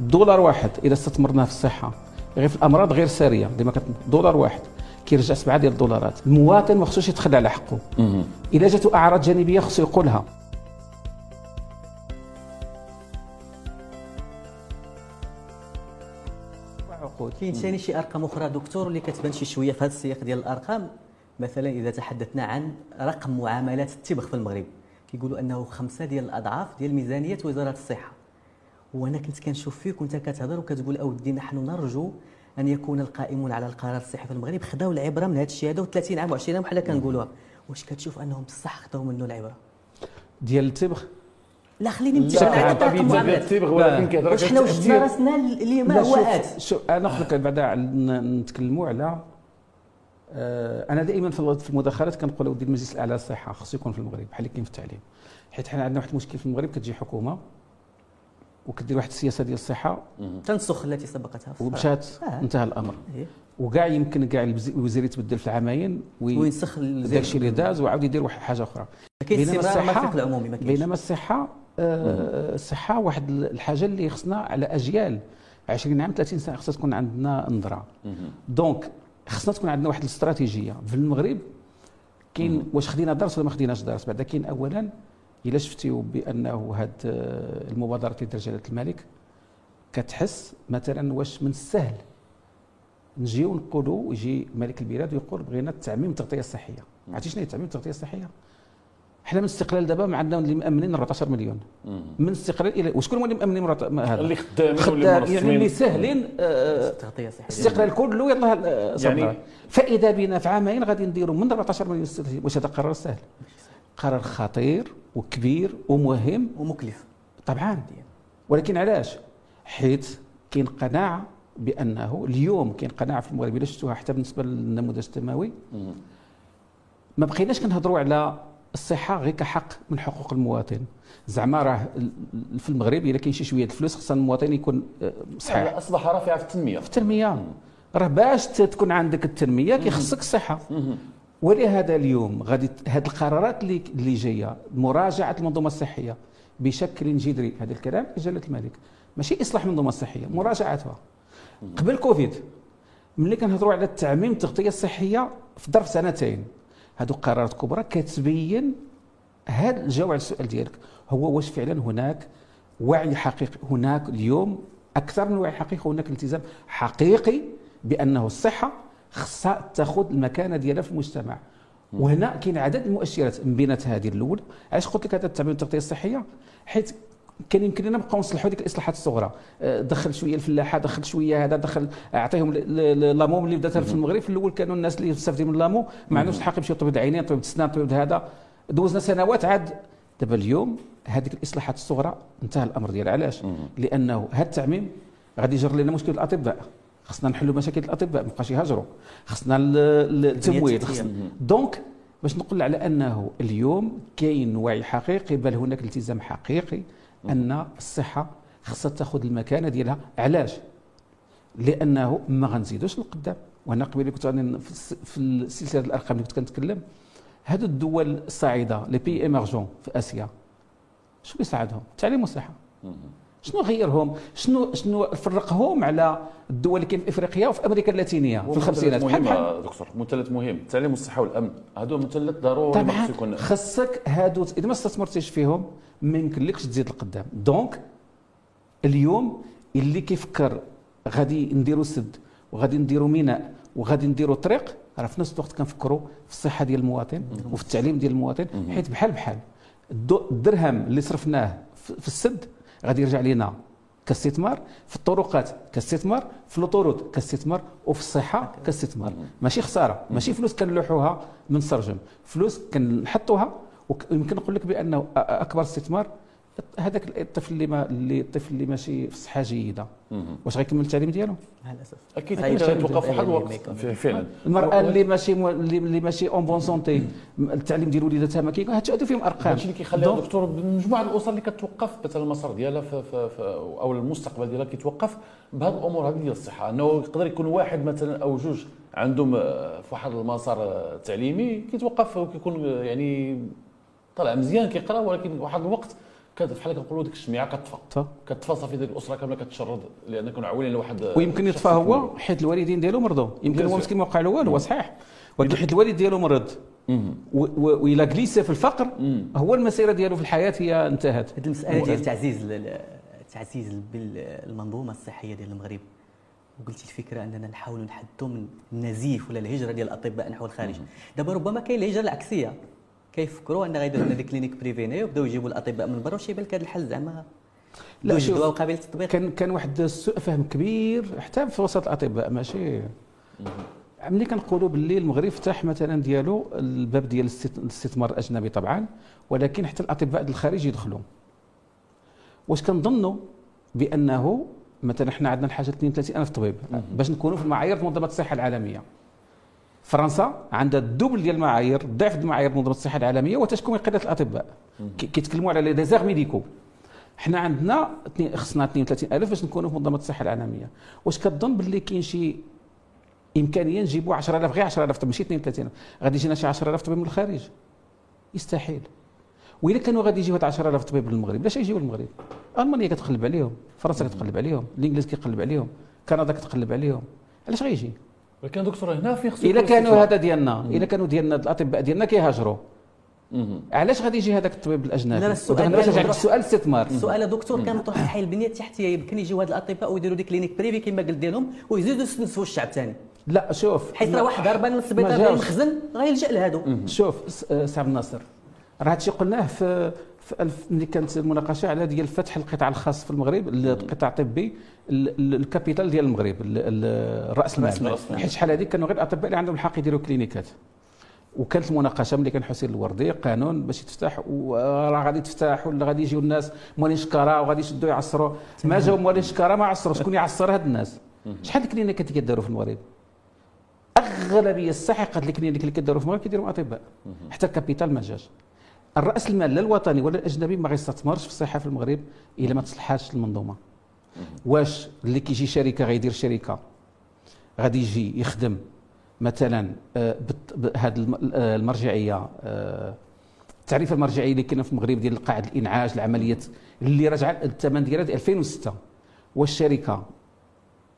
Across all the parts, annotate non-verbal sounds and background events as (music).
دولار واحد إذا استثمرناه في الصحة غير في الأمراض غير سارية اللي ما كت... دولار واحد. كيرجع سبعة ديال الدولارات. المواطن ما خصوش يتخلى على حقه. إذا جاتو أعراض جانبية خصو يقولها. عقود كاين ثاني شي أرقام أخرى دكتور اللي كتبان شي شوية في هذا السياق ديال الأرقام؟ مثلا إذا تحدثنا عن رقم معاملات التبغ في المغرب. كيقولوا أنه خمسة ديال الأضعاف ديال ميزانية وزارة الصحة. وأنا كنت كنشوف فيك وانت كتهضر وكتقول اودي نحن نرجو أن يكون القائمون على القرار الصحي في المغرب. خداو العبرة من هذا الشيء هذا و30 عام و20 عام بحال كنقولوها واش كتشوف أنهم بصح خداو منه العبرة؟ ديال التبغ؟ لا خليني نمشي على معاملات ولكن كيهضر واش حنا وجدنا راسنا اللي ما هو ات شوف أنا لك بعدا نتكلموا على آه، أنا دائما في المداخلات كنقول ودي المجلس الأعلى للصحه خصو يكون في المغرب بحال اللي كاين في التعليم. حيت حنا عندنا واحد المشكل في المغرب كتجي حكومة وكدير واحد السياسة ديال الصحة. تنسخ التي سبقتها ومشات آه. انتهى الأمر. إيه؟ وكاع يمكن كاع الوزير يتبدل في العامين وينسخ داك الشيء اللي داز وعاود يدير واحد حاجة أخرى. بينما الصحه العمومي ما بينما الصحة آه الصحة واحد الحاجة اللي خصنا على أجيال. 20 عام 30 سنة خصها تكون عندنا نظرة. دونك خصنا تكون عندنا واحد الاستراتيجية. في المغرب كاين واش خدينا درس ولا ما خديناش درس. بعدا كاين اولا إلا شفتيو بأنه هاد آه، المبادرة اللي جلاله الملك كتحس مثلا واش من السهل نجيو نقولوا يجي ملك البلاد ويقول بغينا التعميم التغطية الصحية. عرفتي شنو هي التعميم التغطية الصحية؟ حنا من استقلال دابا ما عندنا اللي مأمنين 14 مليون. من استقلال إلى وشكون هو اللي مأمنين هذا؟ اللي خدامين يعني اللي ساهلين آه استقلال كله يلاه يعني فإذا بنا في عامين غادي نديروا من 14 مليون واش هذا قرار سهل؟ قرار خطير. وكبير ومهم. ومكلف. طبعا. ولكن علاش؟ حيت كاين قناعه بأنه اليوم كاين قناعه في المغرب. إلا شفتوها حتى بالنسبة للنموذج التنموي ما بقيناش كنهضروا على الصحة غير كحق من حقوق المواطن. زعما راه في المغرب إلا كاين شي شوية الفلوس خص المواطن يكون آه، صحيح. أصبح رافعة في التنمية. في التنمية. راه باش تكون عندك التنمية كيخصك الصحه ولهذا اليوم غادي هذه القرارات اللي اللي جاية مراجعة المنظومة الصحية بشكل جذري هذا الكلام جلاله الملك ماشي إصلاح المنظومة الصحية مراجعتها. قبل كوفيد ملي كنهضروا على التعميم التغطية الصحية في ظرف سنتين هذو قرارات كبرى كتبين هذا الجواب على السؤال ديالك. هو واش فعلا هناك وعي حقيقي؟ هناك اليوم أكثر من وعي حقيقي هناك التزام حقيقي بأنه الصحه خصها تاخذ المكانة ديالها في المجتمع. وهنا كاين عدد المؤشرات من بينات هذه الاولى علاش قلت لك هذا التعميم التغطية الصحية؟ حيت كان يمكن لنا نبقاو نصلحوا ديك الإصلاحات الصغرى. آه، دخل شوية الفلاحة دخل شوية هذا دخل أعطيهم لامو اللي بدات في المغرب. في الأول كانوا الناس اللي مستافدين من لامو ما عندهمش الحق يمشيو طبيب العينين طبيب السنان طبيب هذا. دوزنا سنوات عاد. دابا اليوم هذيك الإصلاحات الصغرى انتهى الأمر ديالها. علاش؟ لأنه هذا التعميم غادي يجر لنا مشكل الأطباء. خصنا نحلوا مشاكل الأطباء ما بقاش يهاجروا. خصنا التمويل دونك باش نقول على أنه اليوم كاين وعي حقيقي بل هناك التزام حقيقي أن الصحة خصها تاخذ المكانة ديالها. علاش؟ لأنه ما غنزيدوش لقدام وأنا قبيلة كنت في السلسله الأرقام اللي كنت كنتكلم هذو الدول الصاعدة لي بي ايمرجون في آسيا شنو يساعدهم التعليم والصحه شنو غيرهم؟ شنو شنو فرقهم على الدول اللي كاين في إفريقيا وفي أمريكا اللاتينية في الخمسينات؟ بحال دكتور مثلث مهم. التعليم والصحة والأمن. هادو مثلث ضروري طبعا. يكون خصك هادو إذا ما استثمرتيش فيهم ما يمكنلكش تزيد لقدام دونك اليوم اللي كيفكر غادي نديروا سد وغادي نديروا ميناء وغادي نديروا طريق راه في نفس الوقت كنفكروا في الصحة ديال المواطن وفي التعليم ديال المواطن حيت بحال بحال الدرهم اللي صرفناه في السد غادي يرجع لنا كاستثمار في الطرقات كاستثمار في الطرود كاستثمار وفي الصحة كاستثمار. ماشي خسارة ماشي فلوس كنلوحوها من سرجم فلوس كنحطوها ويمكن نقول لك بأنه أكبر استثمار هذاك الطفل اللي ما اللي الطفل اللي ماشي في صحة جيدة. واش غيكمل التعليم ديالو؟ مع الأسف. أكيد أكيد توقف واحد الوقت. فعلا. المرأة اللي ماشي اللي ماشي en bonne santé التعليم ديال وليداتها ما كاين هادشي فيهم أرقام. هادشي اللي كيخلي الدكتور مجموعه الاسر اللي كتوقف مثلا المسار ديالها في, في, في أو المستقبل ديالها كيتوقف بهذه الأمور هذه ديال الصحة. أنه يقدر يكون واحد مثلا أو جوج عندهم في واحد المسار تعليمي كيتوقف وكيكون يعني طلع مزيان كيقرأ ولكن واحد الوقت كت- بحال كنقولوا ديك الشميعه كتطفى. كتطفى صافي ديك الأسرة كاملة كتشرد لأن كانوا عاولين لواحد ويمكن يطفى هو. حيت الوالدين ديالو مرضوا. يمكن هو. مسكين ما وقع له والو هو صحيح. ولكن حيت الوالد ديالو مرض. مهم. و- و- وإلى جلس في الفقر مم. هو المسيرة ديالو في الحياة هي انتهت. هذه المسألة ديال تعزيز ال- ال- تعزيز بال- المنظومه الصحية ديال المغرب. وقلتي الفكرة أننا نحاولوا نحدوا من النزيف ولا الهجرة ديال الأطباء نحو الخارج. دابا ربما كاين الهجرة العكسية. كيفكروا أن غيديروا لنا des cliniques privées ويبداو يجيبوا الأطباء من برا واش بان لك هذا الحل زعما. لا، شوف، وقابل للتطبيق كان كان واحد سوء فهم كبير حتى في وسط الأطباء ماشي؟ ملي كنقولوا باللي المغرب فتح مثلا ديالو الباب ديال الاست- الاستثمار الأجنبي طبعا ولكن حتى الأطباء الخارج يدخلوا. واش كنظنوا بأنه مثلا حنا عندنا الحاجة 32 ألف طبيب باش نكونوا في المعايير منظمة الصحة العالمية. فرنسا عندها ال double ديال المعايير ضعف المعايير منظمة الصحة العالمية وتشكو من قلة الأطباء. كي- كيتكلموا على les déserts médicaux. حنا عندنا خصنا 32000 باش نكونوا في منظمة الصحة العالمية. واش كتظن باللي كاين شي إمكانية نجيبوا 10000 غير 10000 طبيب ماشي 32000 غادي يجينا شي 10000 طبيب من الخارج. يستحيل. واذا كانوا غادي يجيو هاد 10000 طبيب للمغرب علاش يجيو للمغرب؟ ألمانيا كتقلب عليهم فرنسا كتقلب عليهم الإنجليز كيقلب عليهم كندا كتقلب عليهم علاش غيجي؟ ولكن دكتور هنا فين خصو إلا كانوا. هذا ديالنا إلا كانوا ديالنا الأطباء ديالنا كيهاجروا. علاش غادي يجي هذاك الطبيب الأجنبي لا، السؤال عندك مطروح. السؤال الاستثمار السؤال يا دكتور كان مطروح حي البنيه التحتيه يمكن يجيو هاد الأطباء ويديروا des cliniques privées كما قلت ديالهم ويزيدوا يستنسوا الشعب الثاني لا شوف حيت راه واحد هربان من السبيطار. المخزن غيلجا لهادو شوف س- سي عبد الناصر راه هادشي قلناه في في ألف ملي كانت المناقشة على ديال فتح القطاع الخاص في المغرب القطاع الطبي ال- ال- ال capital ديال المغرب ال- ال- رأس المال. حيت شحال هذيك كانوا غير الأطباء اللي عندهم الحق يديروا كلينيكات. وكانت المناقشة ملي كان حسين الوردي قانون باش يتفتح وراه غادي تفتح ولا غادي يجيو الناس موالين شكارة وغادي يشدوا يعصروا. ما جاو موالين شكارة ما عصروا. شكون (laughs) يعصر هاد الناس؟ شحال الكلينيكات اللي كيداروا في المغرب؟ أغلبية الساحقه ال cliniques اللي كيداروا في المغرب كيديروا أطباء. حتى ال capital ما جاش. الرأس المال لا الوطني ولا الأجنبي ما غيستثمرش في الصحه في المغرب إلا ما تصلحاتش المنظومة. واش اللي كيجي شركة غيدير شركة؟ غادي يجي يخدم مثلا آه، الم- آه، المرجعية آه، التعريف المرجعية اللي كاينة في المغرب ديال قاعدة الإنعاش العمليات اللي رجع الثمن ديالها ديال 2006 والشركة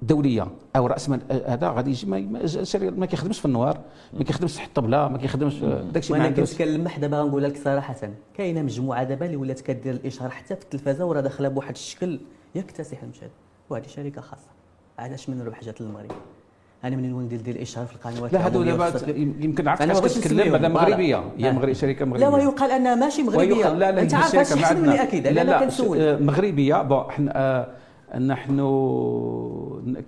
دولية أو رأس مال هذا غادي يجي ما, كيخدمش في ال noir ما كيخدمش تحت الطبله ما كيخدمش آه، داكشي ما وأنا عندوش كنت كنلمح دابا غنقولها لك صراحة كاينة مجموعة دابا اللي ولات كدير الاشهار حتى في التلفازة وراه داخلة بواحد الشكل يكتسح المشهد وهذه شركة خاصة. علاش من ربح جات للمغرب؟ أنا منين ندير دير الاشهار في القنوات لا هادو دابا يمكن عرفت علاش كتكلم voilà. مغربية. هي آه. مغرب شركة مغربية. لا ويقال أنها ماشي مغربية. لا لا أنت عارف عندنا. مني أكيد لا لا كنسول. آه، مغربية. bon إحنا آه، نحن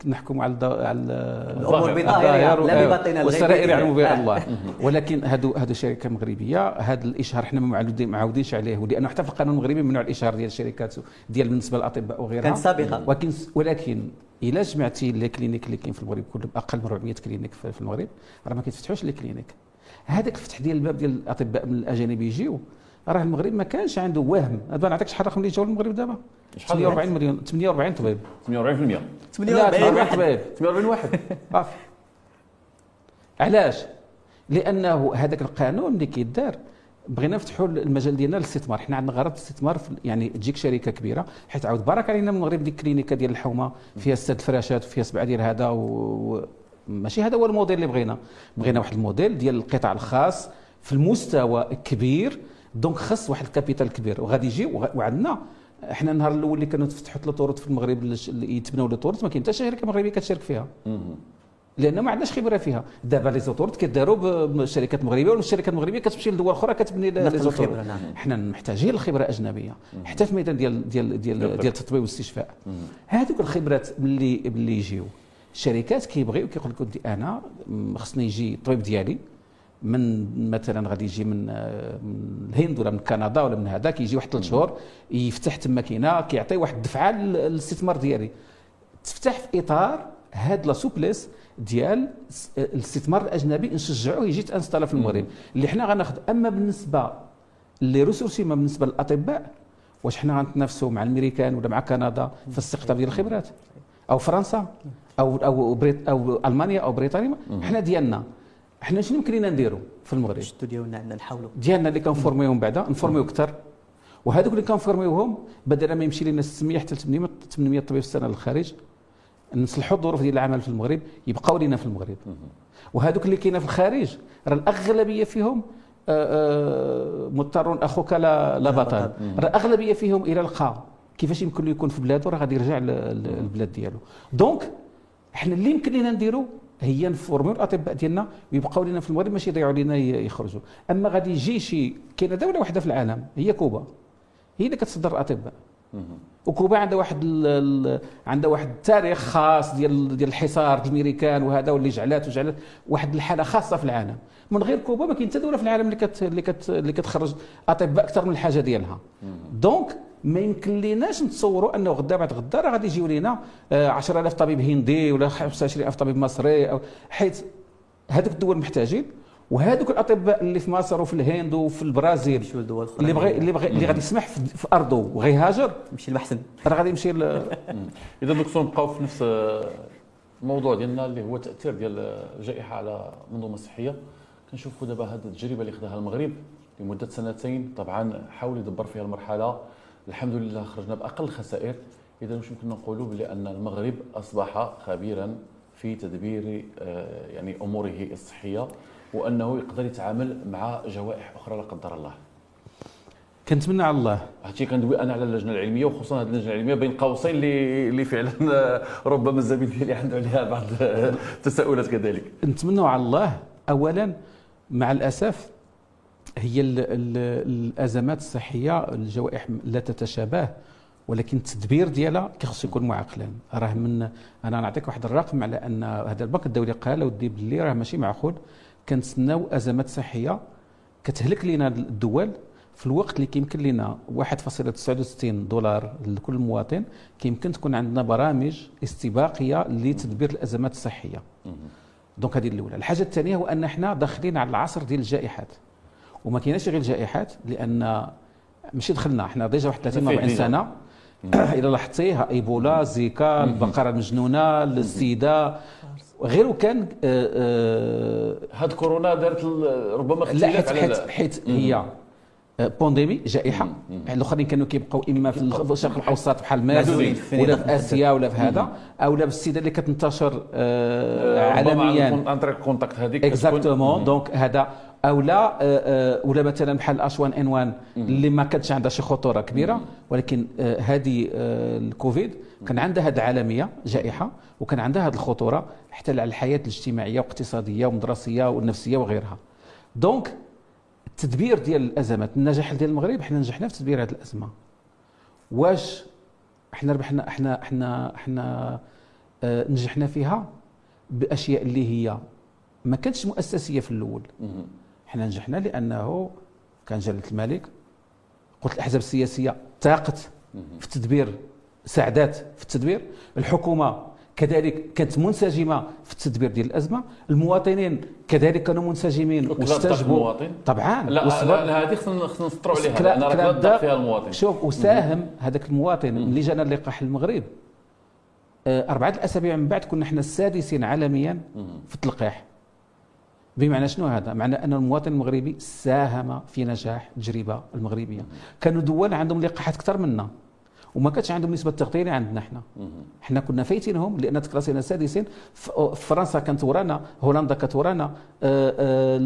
نحكم على على الأمور بظاهرها، الظاهر لا و- بباطنها والسرائر. يعلم بها آه. الله. (laughs) ولكن هادو هادو شركه مغربية هذا الإشهار حنا ما معودين معودينش عليه. لأنه حتى في القانون المغربي ممنوع الإشهار ديال الشركات ديال بالنسبة للأطباء وغيرها. كانت سابقة. ولكن ولكن إلا جمعتي les cliniques اللي كاين في المغرب كلهم أقل من 400 clinique في المغرب راه ما كيتفتحوش les cliniques. هذاك الفتح ديال الباب ديال الأطباء من الأجانب يجيو. راه المغرب ما كانش عنده وهم. دابا نعطيك شحال رقم اللي جاو للمغرب دابا. شحال 48 مليون. 48 طبيب. 48% لا 48 واحد. طبيب. 48 واحد. صافي علاش؟ لأنه هذاك القانون اللي كيدار بغينا نفتحوا المجال ديالنا للاستثمار. حنا عندنا غرض الاستثمار في يعني تجيك شركة كبيرة حيت عاود بارك علينا من المغرب ديك الكلينيكا ديال الحومة فيها ست الفراشات وفيها سبعة ديال هذا و... ماشي هذا هو الموديل اللي بغينا. بغينا واحد الموديل ديال القطاع الخاص في المستوى كبير donc خص واحد ال capital كبير. وغادي يجي وعندنا إحنا النهار الأول اللي كانوا تفتحوا les autoroutes في المغرب اللي يتبنوا les autoroutes ما كاين حتى شركه مغربيه كتشارك فيها. لأن ما عندناش خبرة فيها. دابا les autoroutes كيداروا بشركات مغربية والشركات المغربية كتمشي لدول أخرى كتبني les autoroutes. حنا محتاجين الخبرة أجنبية. حتى في الميدان ديال ديال ديال. ديال التطبيب والاستشفاء. هذوك الخبرات اللي اللي يجيو الشركات كيبغيو كيقول لك أنا خصني يجي الطبيب ديالي. من مثلا غادي يجي من آه، من الهند ولا من كندا ولا من هذا كيجي واحد ثلاث شهور يفتح تما كاينة كيعطي واحد الدفعة لل- للاستثمار ديالي. تفتح في إطار هاد la souplesse ديال س- الاستثمار الأجنبي نشجعوه يجي t'installa في المغرب. اللي حنا غناخذ أما بالنسبة les ressources humaines بالنسبة للأطباء واش حنا غنتنافسوا مع الأمريكان ولا مع كندا في الاستقطاب ديال الخبرات؟ أو فرنسا؟ أو أو بريط أو ألمانيا أو بريطانيا؟ حنا ديالنا. حنا شنو يمكن لنا نديروا في المغرب؟ الشتو ديالنا عندنا نحاولوا ديالنا اللي كنفورميهم بعدا نفورميو أكثر. وهذوك اللي كنفورميوهم بدل ما يمشي لنا 600 حتى 800 800 طبيب في السنة للخارج نصلحوا الظروف ديال العمل في المغرب يبقاو لنا في المغرب. وهذوك اللي كاينة في الخارج راه الأغلبية فيهم آه، آه، مضطر أخوك لا لا بطل. راه الأغلبية فيهم إلى لقى كيفاش يمكن له يكون في بلاده؟ راه غادي يرجع للبلاد ديالو. دونك إحنا اللي يمكن لنا نديرو هي نفورميو الأطباء ديالنا ويبقاو لنا في المغرب ماشي يضيعوا لنا يخرجوا. أما غادي يجي شي كاينة دولة واحدة في العالم هي كوبا. هي اللي كتصدر الأطباء. وكوبا عندها واحد ال عندها واحد التاريخ خاص ديال ديال الحصار الأمريكان وهذا واللي جعلات وجعلت واحد الحالة خاصة في العالم. من غير كوبا ما كاين حتى دولة في العالم اللي كت اللي كت اللي كتخرج أطباء أكثر من الحاجة ديالها. donc ما يمكن ليناش نتصوروا انه غدا بعد غدا راه غادي يجيو لينا 10000 آه، طبيب هندي ولا 25000 طبيب مصري أو حيث هذوك الدول محتاجين وهذوك الأطباء اللي في مصر وفي الهند وفي البرازيل اللي بغى اللي بغى اللي غادي يسمح في أرضه وغيهاجر يمشي لمحسن راه غادي يمشي (laughs) إذا دكتور نبقاو في نفس الموضوع ديالنا اللي هو التاثير ديال الجائحه على المنظومه الصحيه كنشوفوا دابا هذه التجربة اللي خداها المغرب لمدة سنتين طبعا حاول يدبر فيها المرحلة. الحمد لله خرجنا بأقل خسائر. اذا واش يمكن نقولوا بلي ان المغرب أصبح خبيرا في تدبير آه، يعني أموره الصحية وأنه يقدر يتعامل مع جوائح أخرى لا قدر الله. كنتمنى على الله. هادشي كندوي أنا على اللجنة العلمية وخصوصا هذه اللجنة العلمية بين قوسين اللي اللي فعلا ربما الزميل ديالي عنده عليها بعض التساؤلات كذلك. نتمنى على الله اولا مع الأسف هي ال ال الأزمات الصحية الجوائح لا تتشابه ولكن التدبير ديالها كيخص يكون معقلا. راه من أنا نعطيك واحد الرقم على أن هذا البنك الدولي قال ودي باللي راه ماشي معقول كنتسناو أزمات صحية كتهلك لنا الدول في الوقت اللي كيمكن لنا 1.69 دولار لكل مواطن كيمكن تكون عندنا برامج استباقية لتدبير الأزمات الصحية. donc هذه الأولى. الحاجة الثانية هو أن إحنا داخلين على العصر ديال الجائحات. وما كايناش غير الجائحات لأن ماشي دخلنا إحنا déjà واحد 30 40 سنة. (clears throat) إذا لاحظتي إيبولا زيكا البقرة المجنونة السيدا غير كان آه، آه، هاد كورونا دارت ربما اختلاف على حيت, حيت هي pandémie جائحة. الأخرين كانوا كيبقاو اما في الشرق الاوسط بحال مالي ولا في آسيا ولا في هذا. أو لا بال sida اللي كتنتشر آه عالميا. عن طريق ال contact هذيك exactement donc هذا أو لا ولا مثلا بحال H1N1 اللي ما كانتش عندها شي خطورة كبيرة ولكن هذه الكوفيد كان عندها هذه العالمية جائحة وكان عندها هذه الخطورة حتى على الحياة الاجتماعية والاقتصادية والمدرسية والنفسية وغيرها. donc التدبير ديال الأزمات النجاح ديال المغرب إحنا نجحنا في تدبير هذه الأزمة. واش إحنا ربحنا إحنا إحنا آه نجحنا فيها؟ بأشياء اللي هي ما كانتش مؤسسية في الأول. إحنا نجحنا لأنه كان جلالة الملك قلت الأحزاب السياسية طاقت في التدبير ساعدات في التدبير. الحكومة كذلك كانت منسجمة في التدبير ديال الأزمة. المواطنين كذلك كانوا منسجمين. واستجبوا. المواطن؟ طبعا. لا, لا هذه خصنا خصنا نسطروا عليها لأن راه فيها المواطن. شوف وساهم هذاك المواطن اللي جانا اللقاح المغرب. آه، أربعة الأسابيع من بعد كنا إحنا السادسين عالميا في التلقيح. بمعنى شنو هذا؟ معنى أن المواطن المغربي ساهم في نجاح التجربة المغربية. كانوا دول عندهم لقاحات أكثر منا وما كانتش عندهم نسبة تغطيه اللي عندنا إحنا. إحنا كنا فايتينهم لأن تكراسينا سادسين فرنسا كانت ورانا هولندا كانت ورانا آه، آه،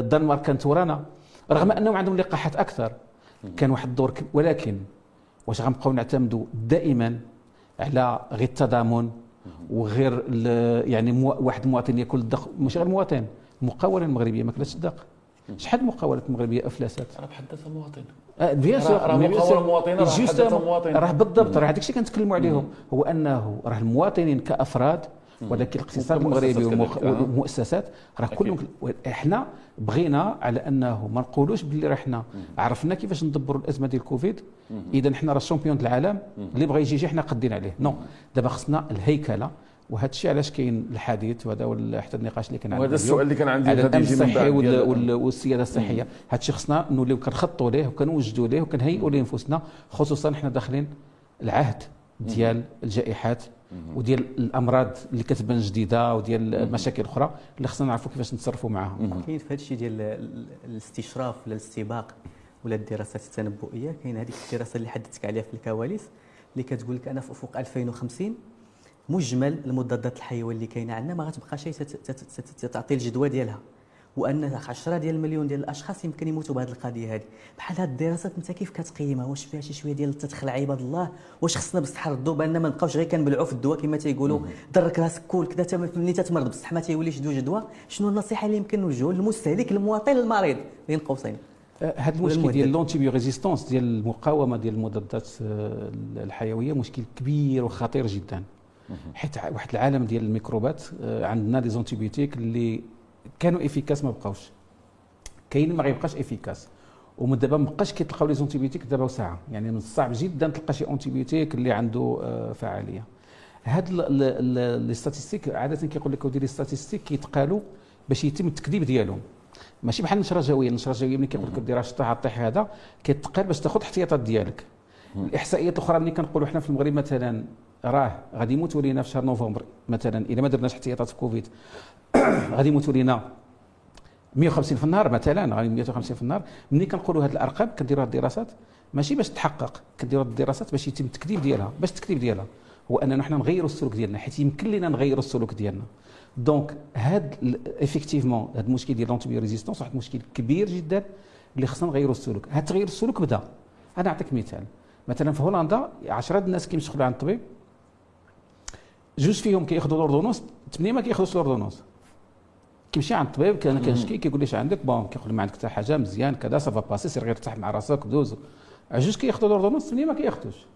الدنمارك كانت ورانا. رغم أنهم عندهم لقاحات أكثر. كان واحد الدور ولكن واش غنبقاو نعتمدوا دائما على غير التضامن وغير يعني واحد المواطن ياكل الدق مش غير المواطن المقاوله المغربيه ما كلاتش الدق شحال المقاولات المغربيه افلست راه بحد ذاتها مواطن bien sûr راه مقاول المواطنين راه بحد ذاتها مواطن راه بالضبط راه هذاك الشيء كنتكلموا عليهم؟ هو أنه راه المواطنين كأفراد ولكن الاقتصاد المغربي والمؤسسات راه كلهم إحنا بغينا على أنه ما نقولوش باللي راه إحنا عرفنا كيفاش ندبروا الأزمة ديال الكوفيد اذا إحنا راه ال champion العالم اللي بغى يجي يجي إحنا قادين عليه. non دابا خصنا الهيكلة وهذا الشيء علاش كاين الحديث وهذا حتى النقاش اللي كان عندنا وهذا السؤال اللي كان عندي على الامن الصحي والسيادة الصحية. هذا الشيء خصنا نوليو كنخطوا ليه وكنوجدوا ليه وكنهيئوا لأنفسنا خصوصا حنا داخلين العهد ديال الجائحات وديال الأمراض اللي كتبان جديدة وديال المشاكل الاخرى اللي خصنا نعرفوا كيفاش نتصرفوا معها كاين في هذا الشيء ديال الاستشراف ولا الاستباق ولا الدراسات التنبؤية كاين هذيك الدراسة اللي حدثتك عليها في الكواليس اللي كتقول لك أنا في أفق 2050 مجمل المضادات الحيويه اللي كاينة عندنا ما غتبقى شيء تعطي الجدوى ديالها. وأن 10 ديال المليون ديال الأشخاص يمكن يموتوا بهذه القضية هذه بحال هذه الدراسات أنت كيف كتقيمها؟ واش فيها شي شوية ديال التدخل عباد الله؟ واش خصنا بصح نردوا بأن ما نبقاوش غير كنبلعوا في الدواء كما تيقولوا. درك راسك كول كذا ملي تتمرض بصح ما تيوليش ذو جدوى. شنو النصيحة اللي يمكن نوجهوا للمستهلك المواطن المريض بين قوسين هذا المشكل ديال l'antirésistance ديال المقاومة ديال المضادات آه، الحيوية مشكل كبير وخطير جدا. حيت واحد العالم ديال الميكروبات آه، عندنا les antibiotiques اللي كانوا efficaces ما بقاوش. كاين ما غيبقاش efficace ومن دابا ما بقاش كيتلقاو les antibiotiques دابا وساعه يعني من الصعب جدا تلقى شي antibiotique اللي عنده آه، فعالية. هاد les statistiques عادة كيقول لك ودير les statistiques كيتقالوا باش يتم التكذيب ديالهم. ماشي بحال النشرة الجوية. النشرة الجوية ملي كيقول لك دير رشطه طيح هذا كيتقال باش تاخذ الاحتياطات ديالك. الإحصائيات الأخرى ملي كنقولوا حنا في المغرب مثلا راه غادي يموتوا لينا في شهر نوفمبر مثلا إذا ما درناش احتياطات في كوفيد. (clears throat) غادي يموتوا لينا 150 في النهار مثلا غادي 150 في النهار. ملي كنقولوا هذه الأرقام كنديروا هذه الدراسات ماشي باش تحقق كنديروا هذه الدراسات باش يتم التكذيب ديالها. باش التكذيب ديالها هو أننا حنا نغيروا السلوك ديالنا حيت يمكن لنا نغيروا السلوك ديالنا. donc هاد effectivement هاد المشكل ديال l'antibiorésistance واحد المشكل كبير جدا اللي خصنا نغيروا السلوك. هاد تغيير السلوك بدا. أنا نعطيك مثال. مثلا في هولندا 10 الناس كيمشيو عند الطبيب. جوج فيهم كياخذوا l'ordonnance ثمانيه ما كياخذوش l'ordonnance كيمشي عند الطبيب كان كنشكي كيقول لي اش عندك؟ bon كيقول ما عندك حتى حاجة مزيان كذا ça va passer سير غير ارتاح مع راسك دوز جوج كياخذوا l'ordonnance ثمانيه ما كياخذوش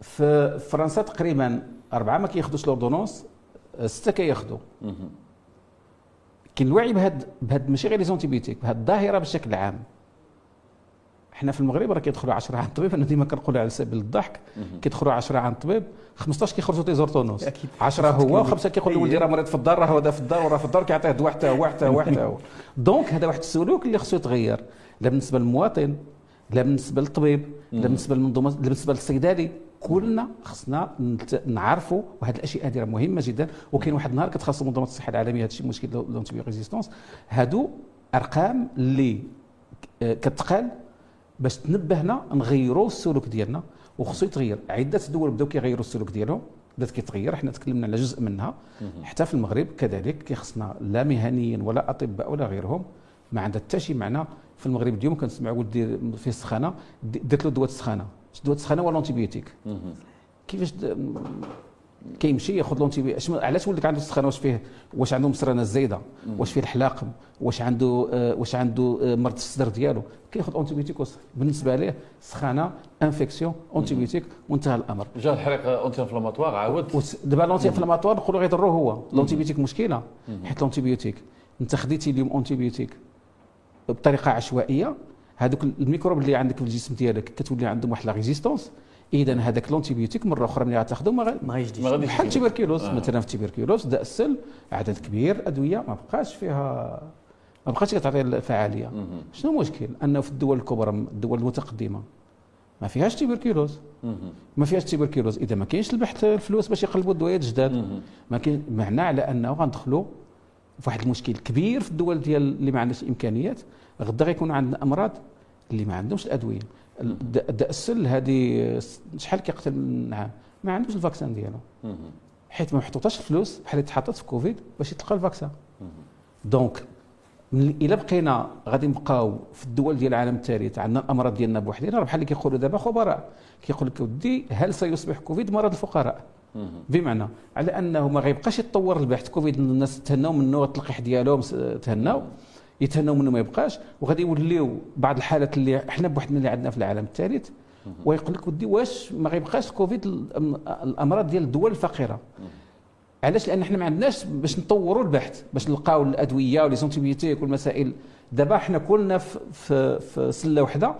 في فرنسا تقريبا أربعة ما كياخذوش l'ordonnance ستة كياخذوا كاين الوعي بهاد بهاد ماشي غير les antibiotiques بهاد الظاهرة بشكل عام. حنا في المغرب راه كيدخلوا 10 عند الطبيب أنا ديما كنقولها على سبيل الضحك كيدخلوا 10 عند الطبيب 15 كيخرجوا بل ordonnance 10 (laughs) هو وخمسة كيقول له ولدي راه مريض في الدار راه هذا في الدار وراه في الدار كيعطيه دواء حتى هو حتى هو حتى هو donc هذا واحد السلوك اللي خصو يتغير. لا بالنسبة للمواطن لا بالنسبة للطبيب لا بالنسبة للمنظومة لا بالنسبة للصيدلي. كلنا خصنا نعرفوا وهذه الأشياء هذه مهمة جدا. وكاين واحد النهار كتخصص منظمه الصحة العالمية هذا الشيء مشكل l'antibiorésistance هادو أرقام اللي آه، كتقال باش تنبهنا نغيروا السلوك ديالنا. وخصو يتغير. عدة دول بداو كيغيروا السلوك ديالهم. بدات كيتغير. حنا تكلمنا على جزء منها. حتى في المغرب كذلك كيخصنا لا مهنيين ولا أطباء ولا غيرهم. ما عندها حتى شي معنى. في المغرب اليوم كنسمعوا دير في السخانة. درت له دواء السخانة. دواء السخانة هو ال antibiotique كيفاش كيمشي ياخذ l'anti علاش ولدك عنده السخانه واش فيه؟ واش عنده مصرانة زايدة؟ واش فيه الحلاقم؟ واش عنده آه واش عنده آه مرض الصدر ديالو؟ كياخذ antibiotique بالنسبة ليه سخانه infection antibiotique وانتهى الأمر. جا الحريق anti-inflammatoire عاود دابا l'anti-inflammatoire نقولوا غيضرو هو. l'antibiotique مشكلة. حيت l'antibiotique انت خديتي اليوم antibiotique بطريقة عشوائية. هذوك ال microbes اللي عندك في الجسم ديالك كتولي عندهم واحد la résistance اذا هذاك l'antibiotique مرة أخرى ملي غتاخذو ما ما بحال ال tuberculose آه. مثلا في ال tuberculose داء السل عدد كبير أدوية ما بقاش فيها ما بقاش كتعطي الفعالية. شنو المشكل؟ أنه في الدول الكبرى الدول المتقدمة ما فيهاش تبركيلوز ما فيهاش تبركيلوز إذا ما كاينش البحث الفلوس باش يقلبوا الدويات جداد. ما كاين معنى على أنه غندخلوا في واحد المشكل كبير في الدول ديال اللي ما عندهاش إمكانيات غدا غيكونوا عندنا أمراض اللي ما عندهمش الأدوية. داء السل هذه شحال كيقتل من عام ما عندوش ال vaccin ديالو. حيت ما محطوطاش الفلوس بحال اللي تحطت في كوفيد باش يتلقى ال vaccin donc إلا بقينا غادي نبقاو في الدول ديال العالم الثالث عندنا الأمراض ديالنا بوحدنا راه بحال اللي كيقولوا دابا خبراء. كيقول لك ودي هل سيصبح كوفيد مرض الفقراء؟ بمعنى على أنه ما غيبقاش يتطور البحث. كوفيد الناس تهناو منه التلقيح ديالهم تهناو. يتهناو منه ما يبقاش وغادي يوليو بعض الحالات اللي إحنا بوحدنا اللي عندنا في العالم الثالث ويقول لك ودي واش ما غيبقاش كوفيد الأمراض ديال الدول الفقيرة. علاش؟ لأن إحنا ما عندناش باش نطوروا البحث باش نلقاو الأدوية و les antibiotiques والمسائل دابا إحنا كلنا في, في, في سلة وحدة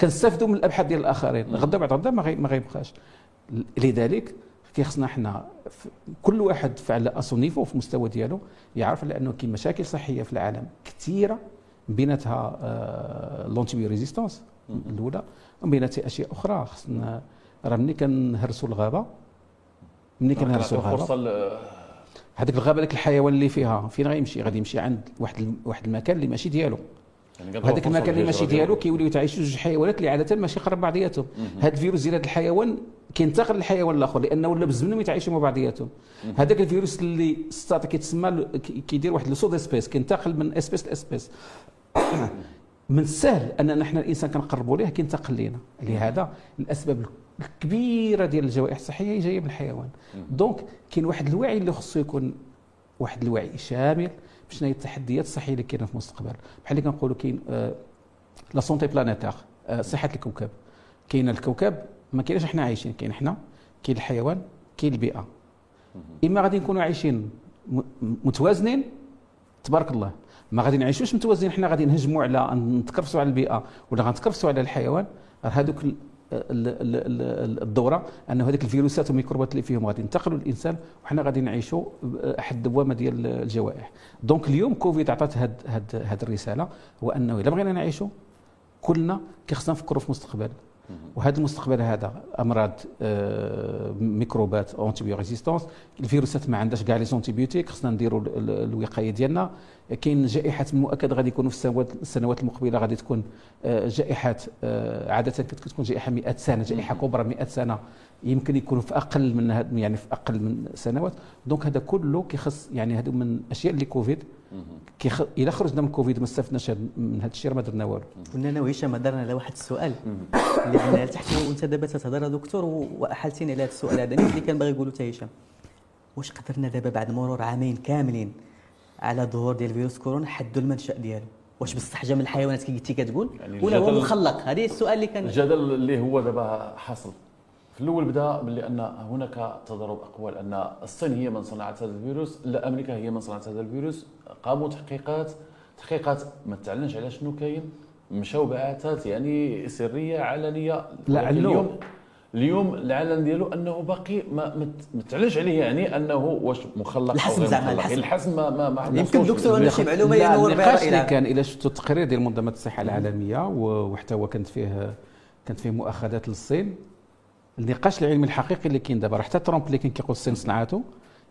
كنستافدوا من الأبحاث ديال الآخرين. غدا بعد غدا ما غيبقاش. لذلك كيخصنا إحنا كل واحد على à son niveau في المستوى ديالو يعرف على أنه كاين مشاكل صحية في العالم كثيرة بيناتها آه l'antibiorésistance الأولى وبيناتها أشياء أخرى. خصنا راه ملي كنهرسوا الغابة ملي كنهرسوا الغابة. هذيك الغابة ذاك الحيوان اللي فيها فين غيمشي؟ غادي يمشي عند واحد واحد المكان اللي ماشي ديالو. يعني فرصة المكان اللي ماشي ديالو. كيوليو تعيشوا جوج حيوانات اللي عادة ماشي قرب بعضياتهم. هذا الفيروس ديال هذا الحيوان كينتقل للحيوان الآخر لأنه ولا بالزمن يتعايشوا مع بعضياتهم. هذاك الفيروس اللي ستات كيتسمى كيدير واحد le saut d'espèce كينتقل من espèce ل espèce. من السهل اننا إحنا الإنسان كنقربوا ليه كينتقل لينا. لهذا الأسباب الكبيرة ديال الجوائح الصحية هي جاية من الحيوان. donc كاين واحد الوعي اللي خصو يكون واحد الوعي شامل بشنو هي التحديات الصحيه اللي كاينة في المستقبل. بحال اللي كنقولوا كاين la santé planétaire آه، صحة الكوكب. كاين الكوكب ما كاينش إحنا عايشين كاين إحنا كاين الحيوان كاين البيئة. إما غادي نكونوا عايشين متوازنين تبارك الله. ما غادي نعيشوش متوازنين حنا غادي نهجموا على نتكرفسوا على البيئة ولا غنتكرفسوا على الحيوان. راه هذوك الدورة انه هذيك الفيروسات والميكروبات اللي فيهم. غادي ينتقلوا للإنسان وحنا غادي نعيشوا أحد الدوامة ديال الجوائح. donc اليوم كوفيد عطات هاد هاد هاد الرسالة هو انه إلا بغينا نعيشوا كلنا كيخصنا نفكروا في المستقبل. وهذا المستقبل هذا أمراض آه، ميكروبات antirésistance الفيروسات ما عندهاش كاع les antibiotiques خصنا نديروا ال- ال- الوقاية ديالنا. كاين جائحات مؤكد غادي يكونوا في السنوات السنوات المقبلة غادي تكون آه، جائحات آه، عادة كتكون جائحة 100 سنة جائحة كبرى 100 سنة. يمكن يكونوا في أقل من هاد يعني في أقل من سنوات. donc هذا كله كيخص يعني هادو من الاشياء اللي كوفيد كيخ... إلا خرجنا من كوفيد ما استفدناش من هذا الشيء راه ما درنا والو. كنا أنا وهشام هضرنا على واحد السؤال. اللي (coughs) عندنا تحت وأنت دابا تتهضر يا دكتور و- واحلتيني على هذا السؤال هذا. اللي كان باغي يقولوا حتى هشام. واش قدرنا دابا بعد مرور عامين كاملين على ظهور ديال فيروس كورونا حدوا المنشأ ديالو؟ واش بصح جا من الحيوانات كي قلتي كتقول؟ يعني ولا هو مخلق؟ هذه السؤال اللي كان الجدل اللي هو دابا حاصل. في الأول بدأ باللي أن هناك تضارب أقوال أن الصين هي من صنعت هذا الفيروس لا أمريكا هي من صنعت هذا الفيروس قاموا تحقيقات تحقيقات ما تعلنش على شنو كاين مشاو بعثات يعني سرية علنية لا،. اليوم اليوم العلن ديالو أنه باقي ما ما تعلنش عليه يعني أنه واش مخلق الحسم أو غير زعما، مخلق الحسم. الحسم ما ما, ما يمكن وصلوش دكتور لل- عنده شي معلومه ينور بها اللي. كان إلى شفتوا التقرير ديال منظمة الصحة العالمية وحتى هو كانت فيه كانت فيه مؤاخذات للصين النقاش العلمي الحقيقي اللي كاين دابا راه حتى ترامب اللي كان كيقول الصين صنعته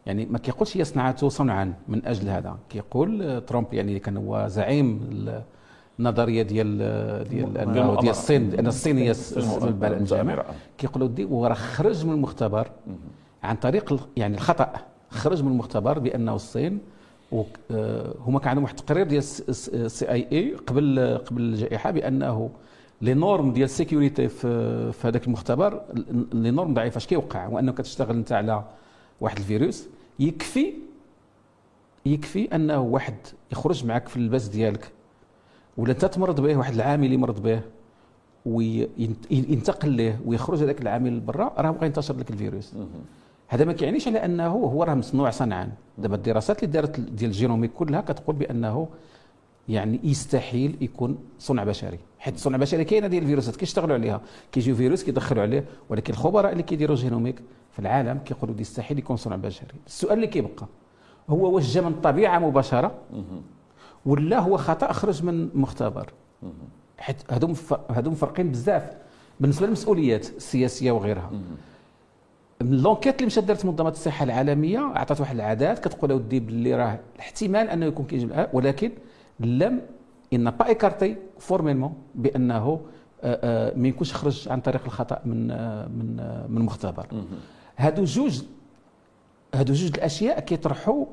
يعني ما كيقولش هي صنعته صنعا من أجل هذا كيقول ترامب يعني كان هو زعيم ال- النظرية ديال ديال. ديال الصين ان الصين هي. البلد الجامع. كيقولوا دي وراه خرج من المختبر عن طريق يعني الخطأ خرج من المختبر بأنه الصين آه، هما كان عندهم واحد التقرير ديال ال CIA قبل قبل الجائحة بأنه les normes ديال ال sécurité في في هذاك المختبر ال- les normes ضعيفه اش كيوقع وانه كتشتغل انت على واحد الفيروس يكفي يكفي أنه واحد يخرج معك في اللباس ديالك ولا أنت تمرض به واحد العامل يمرض به وينتقل ليه ويخرج هذاك العامل برا راه بغى ينتشر لك الفيروس. هذا ما كيعنيش على أنه هو راه مصنوع صنعا. دابا الدراسات اللي دارت ديال الجينوميك كلها كتقول بأنه يعني يستحيل يكون صنع بشري. حيت صنع بشري كاينة ديال الفيروسات كيشتغلوا عليها. كيجيو فيروس كيدخلوا عليه ولكن الخبراء اللي كيديروا génomique في العالم كيقولوا يستحيل يكون صنع بشري. السؤال اللي كيبقى هو واش جا من الطبيعه مباشرة؟ ولا هو خطأ خرج من مختبر؟ حيت هادو هادو مفرقين بزاف بالنسبة للمسؤوليات السياسية وغيرها. من l'enquête اللي مشات دارت منظمة الصحة العالمية عطات واحد العادات كتقول اودي باللي راه الاحتمال أنه يكون كيجي ولكن لم n'a pas écarté formellement بأنه آه، آه، ما يكونش خرج عن طريق الخطأ من آه، من من مختبر هادو جوج هادو جوج الأشياء كيطرحوا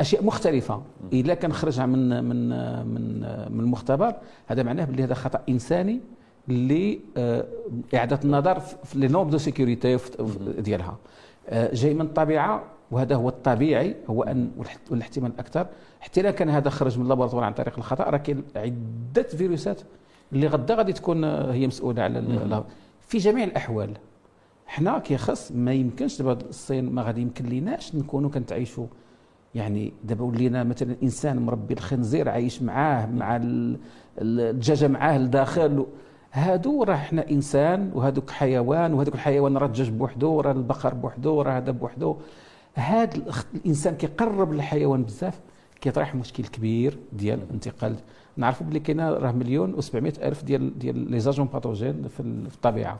أشياء مختلفة. اذا كان خرج من من من من المختبر هذا معناه باللي هذا خطأ إنساني لاعاده النظر في les normes de sécurité ديالها. جاي من الطبيعة وهذا هو الطبيعي هو أن والاحتمال الاكثر حتى اذا كان هذا خرج من اللابوراتوار عن طريق الخطأ راه كاين عدة فيروسات اللي غدا غادي تكون هي مسؤولة على في جميع الأحوال. حنا كيخص ما يمكنش دابا الصين ما غادي يمكن ليناش نكونوا كنتعايشوا يعني دابا ولينا مثلا إنسان مربي الخنزير عايش معاه مع ال- ال- الدجاجة معاه لداخل. هادو راه حنا إنسان وهذوك حيوان وهذوك الحيوان راه الدجاج بوحدو راه البقر بوحدو راه هذا بوحدو. هذا الإنسان كيقرب للحيوان بزاف كيطرح مشكل كبير ديال انتقال. نعرفوا بلي كاينة راه مليون و700 ألف ديال ديال لي زاجون باثوجين في ال- في الطبيعة.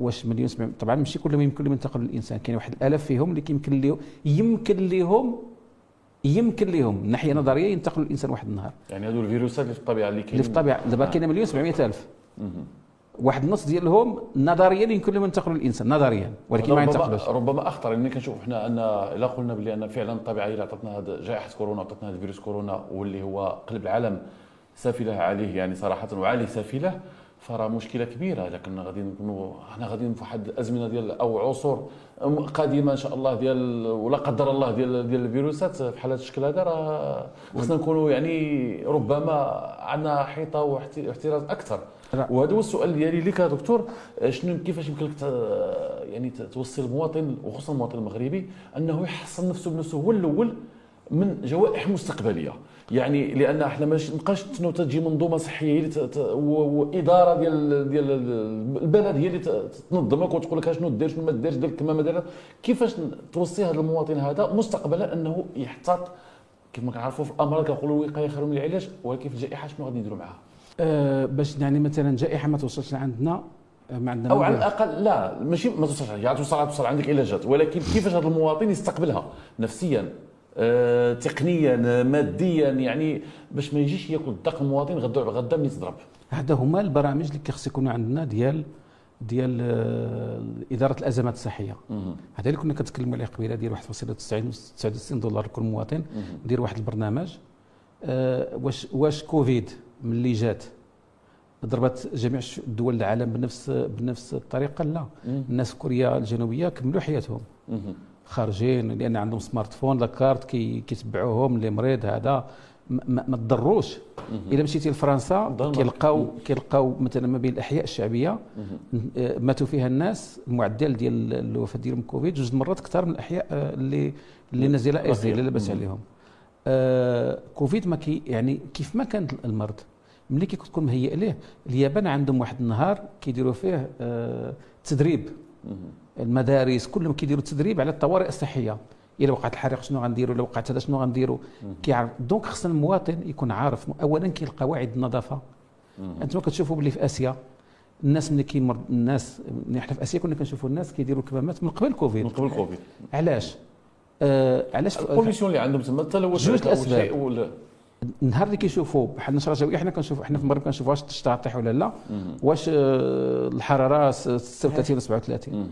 واش مليون سبعمية طبعا ماشي كلهم يمكن لهم ينتقلوا للإنسان. كاين واحد الالاف فيهم اللي يمكن لهم يمكن لهم يمكن لهم من ناحية نظرية ينتقلوا الانسان واحد النهار. يعني هذو الفيروسات اللي في الطبيعة اللي اللي كاينين. في الطبيعة. دابا آه. كاين مليون 700 ألف. واحد النص ديالهم نظريا يمكن لهم ينتقلوا للانسان نظريا ولكن ما ينتقلوش ربما أخطر يعني كنشوف حنا أن إلا قلنا بلي أن فعلا الطبيعة اللي عطاتنا هذا جائحة كورونا عطاتنا هذا فيروس كورونا واللي هو قلب العالم سافلة عليه يعني صراحة وعليه سافلة فراه مشكلة كبيرة لكن غادي نكونوا حنا غادي في واحد الازمنه ديال أو عصور قادمة إن شاء الله ديال ولا قدر الله ديال ديال الفيروسات بحال هذا الشكل هذا راه خصنا نكونوا يعني ربما عندنا حيطة واحتراز أكثر. وهذا هو السؤال ديالي لك دكتور. شنو كيفاش يمكن لك ت- يعني توصي المواطن وخصوصا المواطن المغربي أنه يحصن نفسه بنفسه هو الأول من جوائح مستقبلية. يعني لأن إحنا ما نبقاش تجي منظومة صحية وإدارة ديال ديال البلد هي اللي تنظمك وتقول لك شنو دير شنو ما ديرش دير كما ما دير. كيفاش توصي هذا المواطن هذا مستقبلا؟ أنه يحتاط كيف ما كنعرفوا في الامراض كنقولوا الوقايه خير من العلاج ولكن في الجائحة شنو غادي نديروا معها آه باش يعني مثلا جائحة ما توصلش لعندنا آه، ما عندنا أو على. الأقل لا ماشي ما توصلش. يعني توصل توصل عندك علاجات. ولكن كيفاش هذا المواطن يستقبلها؟ نفسيا آه، تقنيا ماديا يعني باش ما يجيش ياكل الدق المواطن غدا غدا ملي تضرب هذا هما البرامج اللي كيخص يكونوا عندنا ديال ديال آه، إدارة الأزمات الصحية. هذا اللي كنا كنتكلموا عليه قبيلة ديال 1.99 دولار لكل مواطن ندير واحد البرنامج. آه، واش واش كوفيد؟ ملي جات. ضربت جميع دول العالم بنفس بنفس الطريقة. لا. الناس في كوريا الجنوبية كملوا حياتهم. خارجين لأن عندهم smartphone la carte كي كيتبعوهم اللي مريض هذا. ما- تضروش. إلا مشيتي لفرنسا. كيلقاو كيلقاو مثلا ما بين الأحياء الشعبية. آه، ماتوا فيها الناس المعدل ديال الوفاة ديالهم كوفيد جوج مرات أكثر من الأحياء آه، اللي اللي نازله رفيع. اللي لاباس. عليهم. آه، كوفيد ما كي يعني كيف ما كان المرض ملي كتكون مهيئ ليه. اليابان عندهم واحد النهار كيديروا فيه آه، تدريب. المدارس كلهم كيديروا تدريب على الطوارئ الصحية. إلا وقعت الحريق شنو غنديروا إلا وقعت هذا شنو غنديروا كيعرف donc خصنا المواطن يكون عارف. اولا كاين القواعد النظافة. أنتم كتشوفوا باللي في آسيا الناس ملي كيمرض الناس ملي حنا في آسيا كنا كنشوفوا الناس كيديروا الكمامات من قبل كوفيد. من قبل كوفيد. علاش؟ آه علاش la pollution اللي عندهم تما التلوث جوج وال- النهار اللي كيشوفوا بحال النشره الجويه حنا كنشوفوا حنا في المغرب كنشوفوا واش الشتا طيح ولا لا واش آه، الحرارة س- 36 ولا 37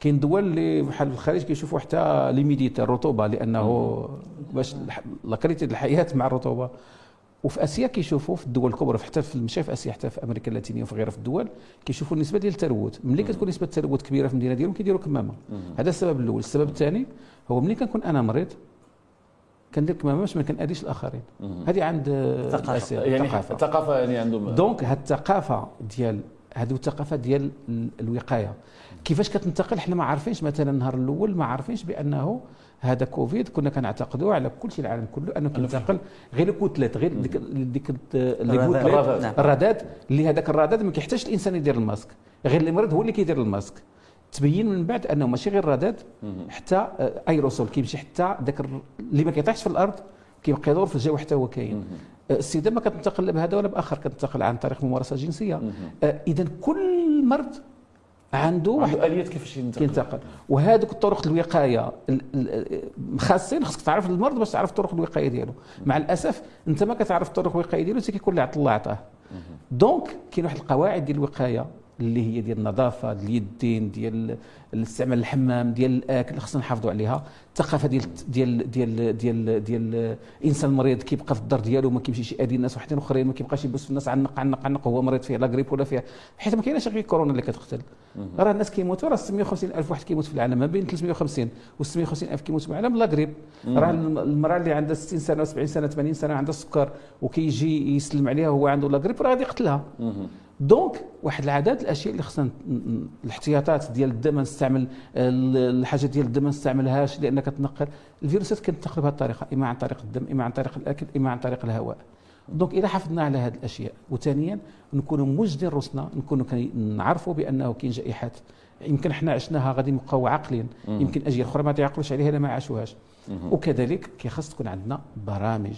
كاين دول اللي بحال في الخارج كيشوفوا حتى l'humidité الرطوبة لأنه باش الح- la qualité الحياة مع الرطوبة. وفي آسيا كيشوفوا في الدول الكبرى حتى في ماشي في آسيا حتى في أمريكا اللاتينية وفي غيرها في الدول كيشوفوا النسبة ديال التلوث ملي كتكون نسبة التلوث كبيرة في المدينة ديالهم كيديروا كمامة. هذا السبب الأول. السبب الثاني هو ملي كنكون أنا مريض؟ كندير كمامه باش ما كنأذيش الآخرين. هذه عند. الآسيا، يعني الثقافه الثقافه يعني عندهم. donc هاد الثقافة ديال هذو الثقافه ديال ال- الوقاية. كيفاش كتنتقل؟ حنا ما عارفينش. مثلا النهار الأول ما عارفينش بأنه هذا كوفيد. كنا كنعتقدوا على كل شيء العالم كله أنه كينتقل غير الكتلات غير ديك ديك الرذاذ. الرذاذ. اللي هذاك الرذاذ ما كيحتاجش الإنسان يدير الماسك. غير اللي مريض هو اللي كيدير الماسك. تبين من بعد أنه ماشي غير رذاذ حتى آه، aérosol كيمشي حتى ذاك اللي ما كيطيحش في الأرض كيبقى يدور في الجو حتى هو كاين. آه، السيدا ما كتنتقل لا بهذا ولا بآخر كتنتقل عن طريق الممارسه الجنسيه اذا كل مرض عنده واحد اليات كيفاش ينتقل. كينتقل وهذوك الطرق الوقاية ال- ال- خاصين خصك تعرف المرض باش تعرف طرق الوقاية ديالو. مع الأسف أنت ما كتعرف طرق الوقاية ديالو أنت كيكون اللي عطى الله عطاه donc كاين واحد القواعد ديال الوقاية. اللي هي ديال النظافة ديال اليدين ديال الاستعمال الحمام ديال الأكل خصنا نحافظوا عليها. الثقافة ديال ديال ديال ديال ديال الإنسان المريض كيبقى في الدار ديالو ما كيمشيش يأذي الناس وحدين اخرين ما كيبقاش يبوس في الناس عنق عنق عنق وهو مريض فيه la grippe ولا فيه حيت ما كايناش غير كورونا اللي كتقتل. راه الناس كيموتوا راه 650 ألف واحد كيموت في العالم. ما بين 350 و 650 ألف كيموت في العالم la grippe راه الم- المرأة اللي عندها 60 سنة و70 سنة 80 سنة عندها السكر وكيجي يسلم عليها وهو عنده la grippe راه غادي يقتلها. donc واحد العدد الاشياء اللي خصنا الاحتياطات ديال الدم نستعمل ال- الحاجات ديال الدم ما نستعملهاش لأن كتنقل الفيروسات كتنتقل بهذه الطريقة إما عن طريق الدم إما عن طريق الأكل إما عن طريق الهواء. donc إذا حافظنا على هذه الأشياء. وثانيا نكونوا موجدين رأسنا نكونوا كنعرفوا بأنه كاين جائحات. يمكن إحنا عشناها غادي نبقاو عاقلين. يمكن أجيال أخرى ما تعقلوش عليها لا ما عاشوهاش. وكذلك كيخص تكون عندنا برامج.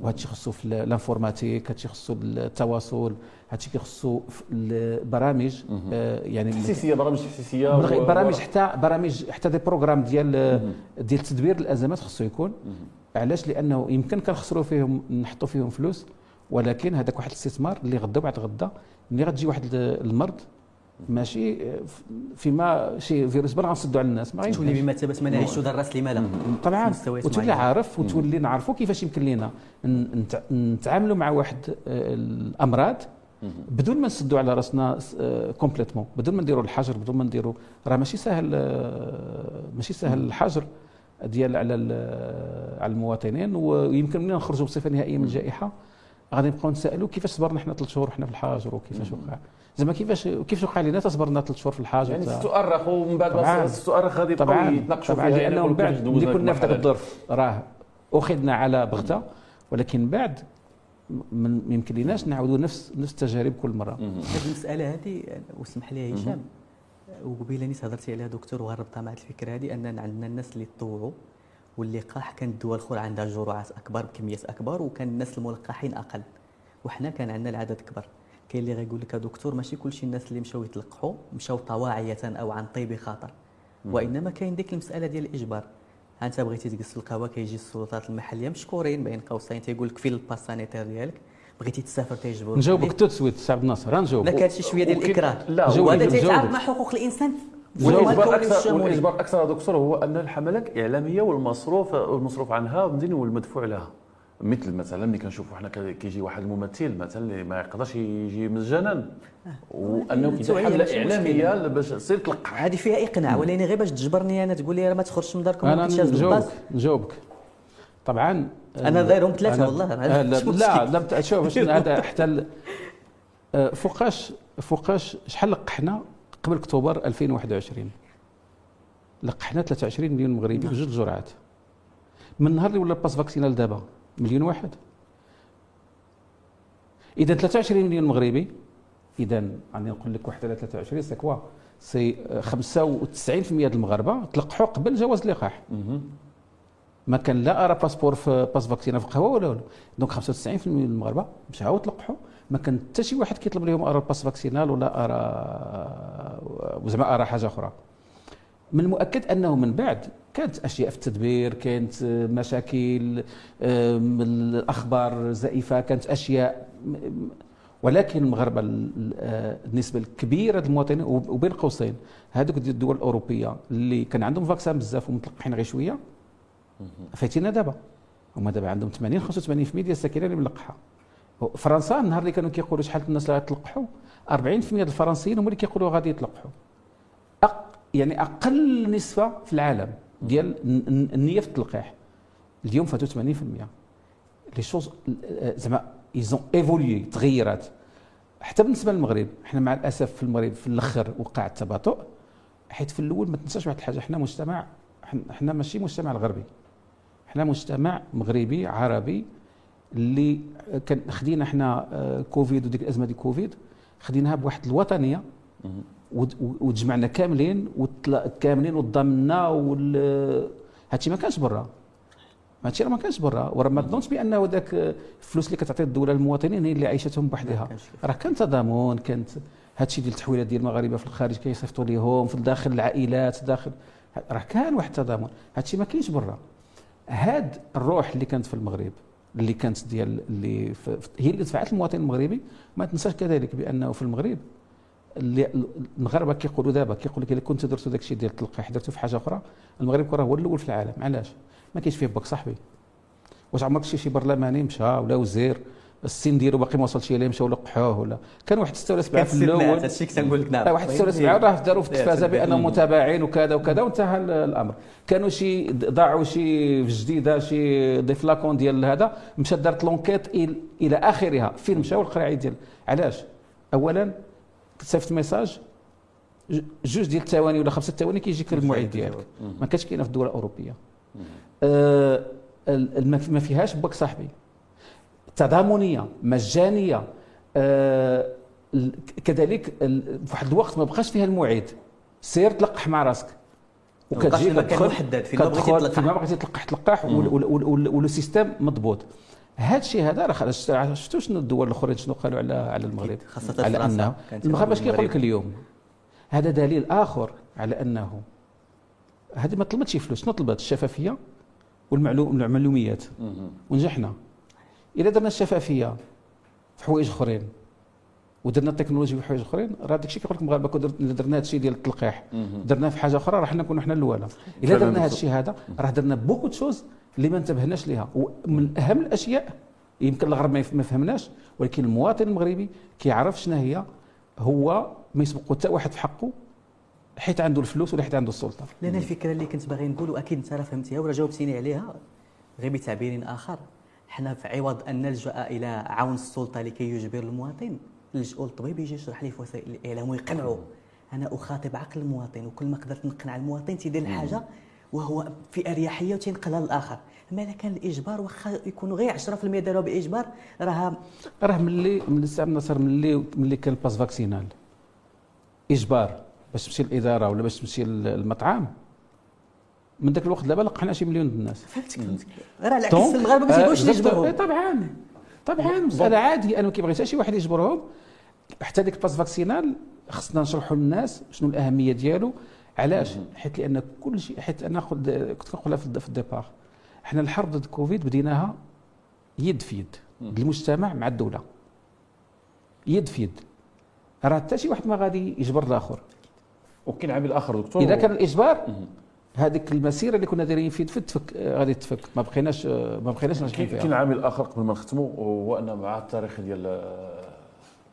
وهذا الشيء خصو في الـ informatique هذا الشيء خصو التواصل هذا الشيء كيخصو في البرامج آه، يعني تحسيسيه برامج تحسيسيه برامج حتى برامج حتى des programmes ديال ديال تدبير الأزمات خصو يكون. علاش؟ لأنه يمكن كنخسروا فيهم نحطوا فيهم فلوس ولكن هذاك واحد الاستثمار اللي غدا بعد غدا ملي غتجي واحد المرض ماشي فيما شي فيروس بان غنصدوا على الناس ما تولي بمثابه ما نعيشوا دراس لما لا طبعا. وتولي عارف وتولي نعرفوا كيفاش يمكن لنا نتعاملوا مع واحد آه، الأمراض بدون ما نسدوا على راسنا complètement. آه، بدون ما نديروا الحجر بدون ما نديروا راه ماشي سهل آه، ماشي سهل الحجر ديال على على المواطنين ويمكن منين نخرجوا بصفة نهائية من الجائحة. غادي نبقاو نسالوا كيفاش صبرنا حنا ثلاث شهور حنا في الحجر وكيفاش وقع. زعما كيفاش كيفاش وقع لنا تصبرنا ثلاث شهور في الحجر يعني تؤرخ ومن بعد تؤرخ غادي طبعا. يتناقشوا فيها لأنه من بعد اللي كنا في ذاك الظرف. راه أخذنا على بغتة. ولكن بعد من يمكن لناش نعاودوا نفس نفس التجارب كل مرة. هذه المسألة هذه واسمح لي هشام. وقبيلة نيت هضرتي عليها دكتور وغربتها مع الفكرة هذه ان عندنا الناس اللي تطوعوا واللقاح كانت الدول الأخرى عندها جرعات أكبر بكميات أكبر وكان الناس الملقحين أقل. وحنا كان عندنا العدد كبر كاين اللي غيقول لك دكتور ماشي كلشي الناس اللي مشاو يتلقحوا مشاو طواعية أو عن طيب خاطر. وإنما كاين ديك المسألة ديال الإجبار. أنت بغيتي تجلس القهوة كيجي السلطات المحلية مشكورين بين قوسين تيقول لك في الباس سانيتير ديالك بغيتي تسافر تيجبروك نجاوبك تو سويت سعد الناصر نجاوب لا كان شي شوية ديال الإكراه. لا وهذا تيتعارض مع حقوق الإنسان والإجبار أكثر والإجبار أكثر دكتور هو أن الحملات اعلاميه والمصروف والمصروف عنها والمدفوع لها. مثل مثلا ملي كنشوفوا حنا كيجي واحد الممثل مثلا اللي ما يقدرش يجي مجانا وأنه كيدير حملة إعلامية باش سير تلقح هذه فيها اقناع ولكن غير باش تجبرني أنا تقول لي راه ما تخرجش من داركم أنا نجاوبك نجاوبك. طبعا أنا غيرهم ثلاثة والله. لا (laughs) لا لا شوف هذا (laughs) حتى آه، فوقاش فوقاش شحال لقحنا؟ قبل أكتوبر 2021 لقحنا 23 مليون مغربي نعم. بجوج جرعات. من النهار اللي ولا الـ pass vaccinal دابا مليون واحد. إذا 23 مليون مغربي إذا راني نقول لك واحد على 23 c'est quoi c'est 95% ديال المغاربة تلقحوا قبل جواز اللقاح ما كان لا ارى passeport في pass vaccinal في القهوة ولا ولا؟ donc 95% من المغاربة مشاو تلقحوا. ما كان حتى شي واحد كيطلب لهم ارى pass vaccinal ولا ارى زعما ارى حاجة أخرى. من المؤكد أنه من بعد كانت أشياء في التدبير كانت مشاكل الأخبار زائفه كانت أشياء. ولكن المغاربة النسبة الكبيرة المواطنين وبين قوسين. هذوك الدول الأوروبية اللي كان عندهم vaccin بزاف ومتلقحين غير شوية فايتينا دابا هما دابا عندهم 80 85% ديال الساكنه اللي ملقحه فرنسا النهار اللي كانوا كيقولوا شحال الناس اللي غيتلقحوا 40% ديال الفرنسيين هما اللي كيقولوا غادي يتلقحوا. يعني أقل نسبة في العالم ديال النية في التلقيح. اليوم فاتوا 80% les choses زعما ils ont évolué تغيرات حتى بالنسبة للمغرب إحنا مع الأسف في المغرب في الأخر وقع التباطؤ. حيت في الأول ما تنساش واحد الحاجة إحنا مجتمع إحنا ماشي مجتمع الغربي. إحنا مجتمع مغربي عربي اللي كان خدينا إحنا آه، كوفيد وديك الأزمة ديال كوفيد خديناها بواحد الوطنية وتجمعنا كاملين كاملين وتضامنا وال هادشي ما كانش برا. هادشي راه ما كانش برا. وراه ما تظنش بأنه ذاك الفلوس اللي كتعطي الدولة للمواطنين هي اللي عيشتهم بوحدها. راه كان تضامن كانت هادشي ديال التحويلات ديال المغاربة في الخارج كيصيفطوا ليهم في داخل العائلات داخل راه كان واحد التضامن هادشي ما كاينش برا. هاد الروح اللي كانت في المغرب اللي كانت ديال اللي هي اللي دفعت المواطن المغربي. ما تنساش كذلك بأنه في المغرب اللي المغاربة كيقولوا دابا كيقول لك إلا كنت درتوا داك الشيء ديال التلقيح درتوا في حاجة أخرى المغرب راه هو الأول في العالم. علاش؟ ما كاينش فيه باك صاحبي. واش عمرك شي برلماني مشى ولا وزير السن ديالو باقي ما وصلش إليه مشاو لقحوه ولا. كان واحد 6 ولا 7 في الأول. هادشي كنقول لك نعم واحد 6 ولا 7 راه داروا في التلفازه بانهم متابعين وكذا وكذا وانتهى الأمر. كانوا شي ضاعوا شي في جديدة شي des flacons ديال هذا مشات دارت l'enquête إلى آخرها. فين مشاو القراعي ديال. علاش؟ اولا صيفط message جوج ديال الثواني ولا خمسة ثواني كيجيك الموعد ديالك. ما كانش كاينة في الدول الأوروبية. آه ما فيهاش باك صاحبي. تضامنيه مجانية آه كذلك في واحد الوقت ما بقاش فيها الموعد سير تلقح مع راسك. وكتجي مكان محدد فين ما بغيتي تلقح فين ما بغيتي تلقح تلقح والـ système système مضبوط. هذا الشيء هذا راه شفتوا شنو الدول الاخرين شنو قالوا على على المغرب؟ خاصة على أنه المغرب اش كيقول لك اليوم هذا دليل آخر على أنه هذه ما طلبتش فلوس شنو طلبت؟ الشفافية والمعلوميات. ونجحنا. اذا درنا الشفافية في حوايج أخرين ودرنا التكنولوجيا في حوايج أخرين راه داكشي كيقول لك المغاربه كون درنا هذا الشيء ديال التلقيح درناه في حاجة أخرى راح نكونوا حنا الأولى. إلا درنا. الشيء هذا راه درنا beaucoup de choses اللي ما انتبهناش ليها. ومن أهم الأشياء يمكن الغرب ما فهمناش ولكن المواطن المغربي كيعرف شنو هي هو ما يسبقوا حتى واحد في حقه حيت عنده الفلوس ولا حيت عنده السلطة. لأن الفكرة اللي كنت باغي نقول واكيد أنت راه فهمتيها ولا جاوبتيني عليها غير بتعبير آخر. حنا في عوض أن نلجأ إلى عون السلطة لكي يجبر المواطن. نلجؤوا للطبيب يجي يشرح لي في وسائل الإعلام ويقنعه. أنا أخاطب عقل المواطن وكل ما قدرت نقنع المواطن تيدير الحاجة وهو في أريحية وتينقلها للآخر. أما إذا كان الإجبار واخا يكونوا غير 10% داروها بإجبار راه راه ملي من الساعة نصر ملي ملي كان ال pass vaccinal. إجبار باش تمشي للإدارة ولا باش تمشي للمطعم من ذاك الوقت دابا لقحنا شي مليون د الناس. فهمتك فهمتك. راه العكس دونك، المغاربه ما آه، بالضبط. يجبرهم. إيه، طبعا طبعا. مساله عاديه أنا ما كيبغيش حتى شي واحد يجبرهم. حتى ديك ال pass vaccinal خصنا نشرحوا للناس شنو الأهمية ديالو. علاش؟ حيت لأن كل شيء حيت أنا كنت كنقولها في الديبار. حنا الحرب ضد كوفيد بديناها يد في يد. المجتمع مع الدولة. يد في يد. راه حتى شي واحد ما غادي يجبر الآخر. وكاين عامل اخر دكتور. إذا كان الإجبار هذيك المسيرة اللي كنا دايرين في تفك آه، غادي تفك. ما بقيناش آه، ما بقيناش ناجحين فيها. كاين عامل آخر قبل ما نختموا وهو أن مع التاريخ ديال آه،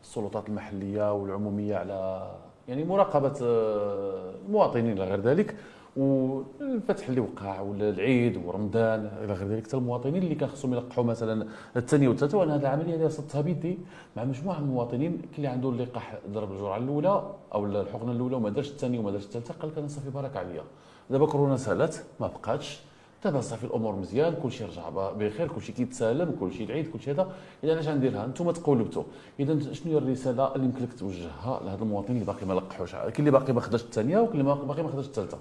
السلطات المحلية والعمومية على يعني مراقبة المواطنين إلى غير ذلك والفتح اللي وقع ولا العيد ورمضان إلى غير ذلك حتى المواطنين اللي كان خصهم يلقحوا مثلا الثانية والثالثه وأنا هذه العملية اللي صدتها بيدي مع مجموعة من المواطنين كاين اللي عنده اللقاح ضرب الجرعة الأولى أو الحقنة الأولى وما دارش الثانية وما دارش الثالثة قال لك أنا صافي بارك عليا. دابا كورونا سالت ما بقاتش. دابا صافي الأمور مزيان كلشي رجع بخير كلشي كيتسالم كلشي العيد كلشي هذا. إذا أنا اش غنديرها أنتم تقولبتوا. إذا شنو هي الرسالة اللي يمكن لك توجهها لهذا المواطن اللي باقي ما لقحوش؟ كاين اللي باقي ما خداش الثانية وكاين اللي باقي ما خداش الثالثة.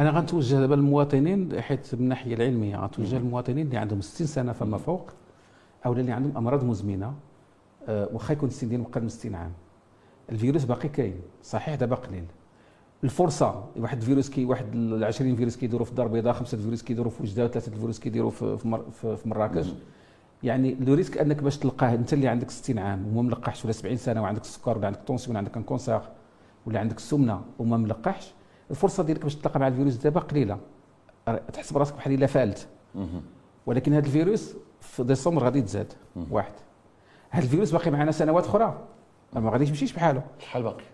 أنا غنتوجه دابا للمواطنين حيت من الناحيه العلمية غنتوجه للمواطنين اللي عندهم 60 سنة فما فوق أو اللي عندهم أمراض مزمنة آه، واخا يكون السن ديالهم أقل من 60 عام. الفيروس باقي كاين صحيح دابا قليل. الفرصة. واحد الفيروس كي واحد ال 20 فيروس كيدوروا في الدار البيضاء خمسة فيروس كيدوروا في وجدة ثلاثة الفيروس كيديروا في في مر- في مراكش. يعني le risque أنك باش تلقاه أنت اللي عندك 60 عام وما ملقحش ولا 70 سنة وعندك السكر ولا عندك tension ولا عندك cancer ولا عندك السمنه وما ملقحش الفرصة ديالك باش تلقى مع الفيروس دابا قليلة. راه تحسب راسك بحال إلا فلت. ولكن هذا الفيروس في ديسمبر غادي يتزاد واحد. هذا الفيروس باقي معنا سنوات أخرى. ما غاديش يمشيش بحاله شحال باقي؟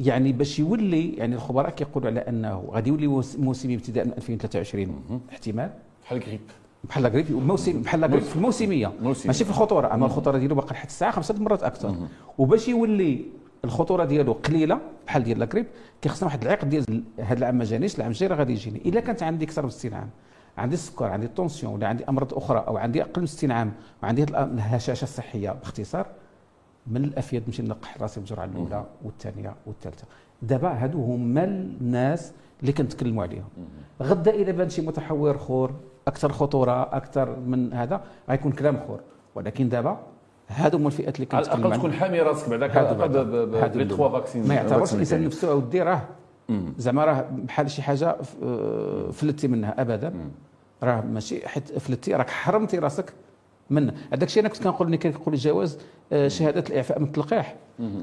يعني باش يولي يعني الخبراء كيقولوا على أنه غادي يولي موس- موسمي ابتداء من 2023 احتمال. بحال غريب. بحال لا غريب موسم بحال لا غريب في الموسمية. موسمي. ماشي في الخطورة أما الخطورة ديالو باقي لحد الساعة خمسة مرات أكثر. وباش يولي الخطورة ديالو قليلة بحال ديال لا غريب كيخصنا واحد العقد ديال هذا العام ما جانيش العام الجاي راه غادي يجيني. إلا كانت عندي أكثر من 60 عام عندي السكر عندي الطونسيون ولا عندي أمراض أخرى أو عندي أقل من 60 عام وعندي الهشاشة الصحية باختصار من الافيد نمشي نلقح راسي بالجرعه الأولى والثانية والثالثة. دابا هادو هما الناس اللي كنتكلموا عليهم. غدا اذا بان شي متحور اخر أكثر خطورة أكثر من هذا غيكون كلام اخر ولكن دابا هادو هما الفئات اللي على كنتكلم الاقل تكون حامي راسك بعدا اللي- ton vaccin ما يعتبرش الانسان. نفسه اودي راه زعما راه بحال شي حاجة آه، فلتي منها ابدا. راه ماشي حيت فلتي راك حرمتي راسك. منه هذاك الشيء. أنا كنت كنقول ملي كنقول الجواز آه، شهادة الإعفاء من التلقيح.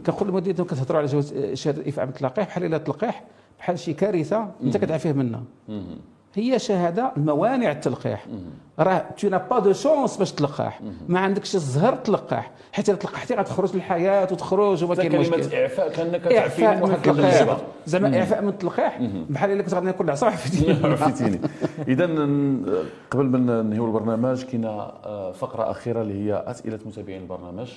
كنقول للمدير كتهضروا على جواز آه، شهادة الإعفاء من التلقيح بحال إلا التلقيح بحال شي كارثة أنت كتعافيه منها. هي شهادة الموانع التلقيح. راه tu n'as pas de chance باش تلقاح. ما عندكش الزهر تلقاح. حيت الا تلقحتي غتخرج للحياة وتخرج وما كاين كلمة مشكل إعفاء كأنك تعفيني إعفاء من من واحد التلقيح الجبهه زعما إعفاء من التلقيح بحال الا كنت غادي ناكل العصا عرفتي عرفتيني (laughs) اذا قبل ما ننهيو البرنامج كاينة آه، فقرة أخيرة اللي هي أسئلة متابعين البرنامج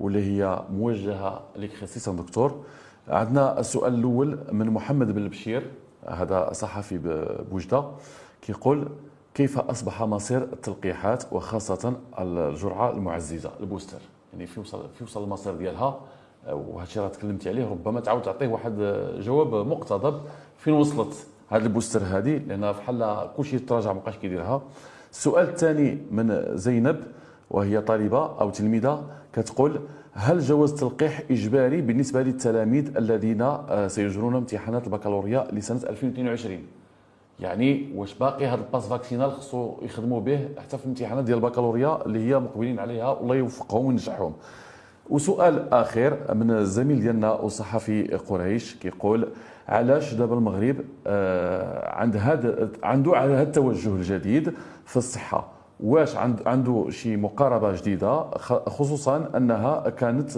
واللي هي موجهة لك خصيصا دكتور. عندنا السؤال الأول من محمد بن البشير هذا صحفي ب- بوجدة كيقول كيف أصبح مصير التلقيحات وخاصة الجرعة المعززة البوستر. يعني في وصل في وصل المصير ديالها وهذا الشيء راه تكلمتي عليه ربما تعاود تعطيه واحد جواب مقتضب. فين وصلت هذا البوستر هذه؟ لأن بحال كلشي تراجع ما بقاش كيديرها. السؤال الثاني من زينب وهي طالبة أو تلميذة. كتقول هل جواز التلقيح إجباري بالنسبة للتلاميذ الذين آه، سيجرون امتحانات البكالوريا لسنة 2022 يعني واش باقي هذا ال pass vaccinal خصو يخدموا به حتى في الامتحانات ديال البكالوريا اللي هي مقبلين عليها والله يوفقهم وينجحهم. وسؤال آخر من الزميل ديالنا والصحفي قريش كيقول علاش دابا المغرب آه عند هذا عنده هذا التوجه الجديد في الصحة؟ واش عند عنده شي مقاربة جديدة خصوصا أنها كانت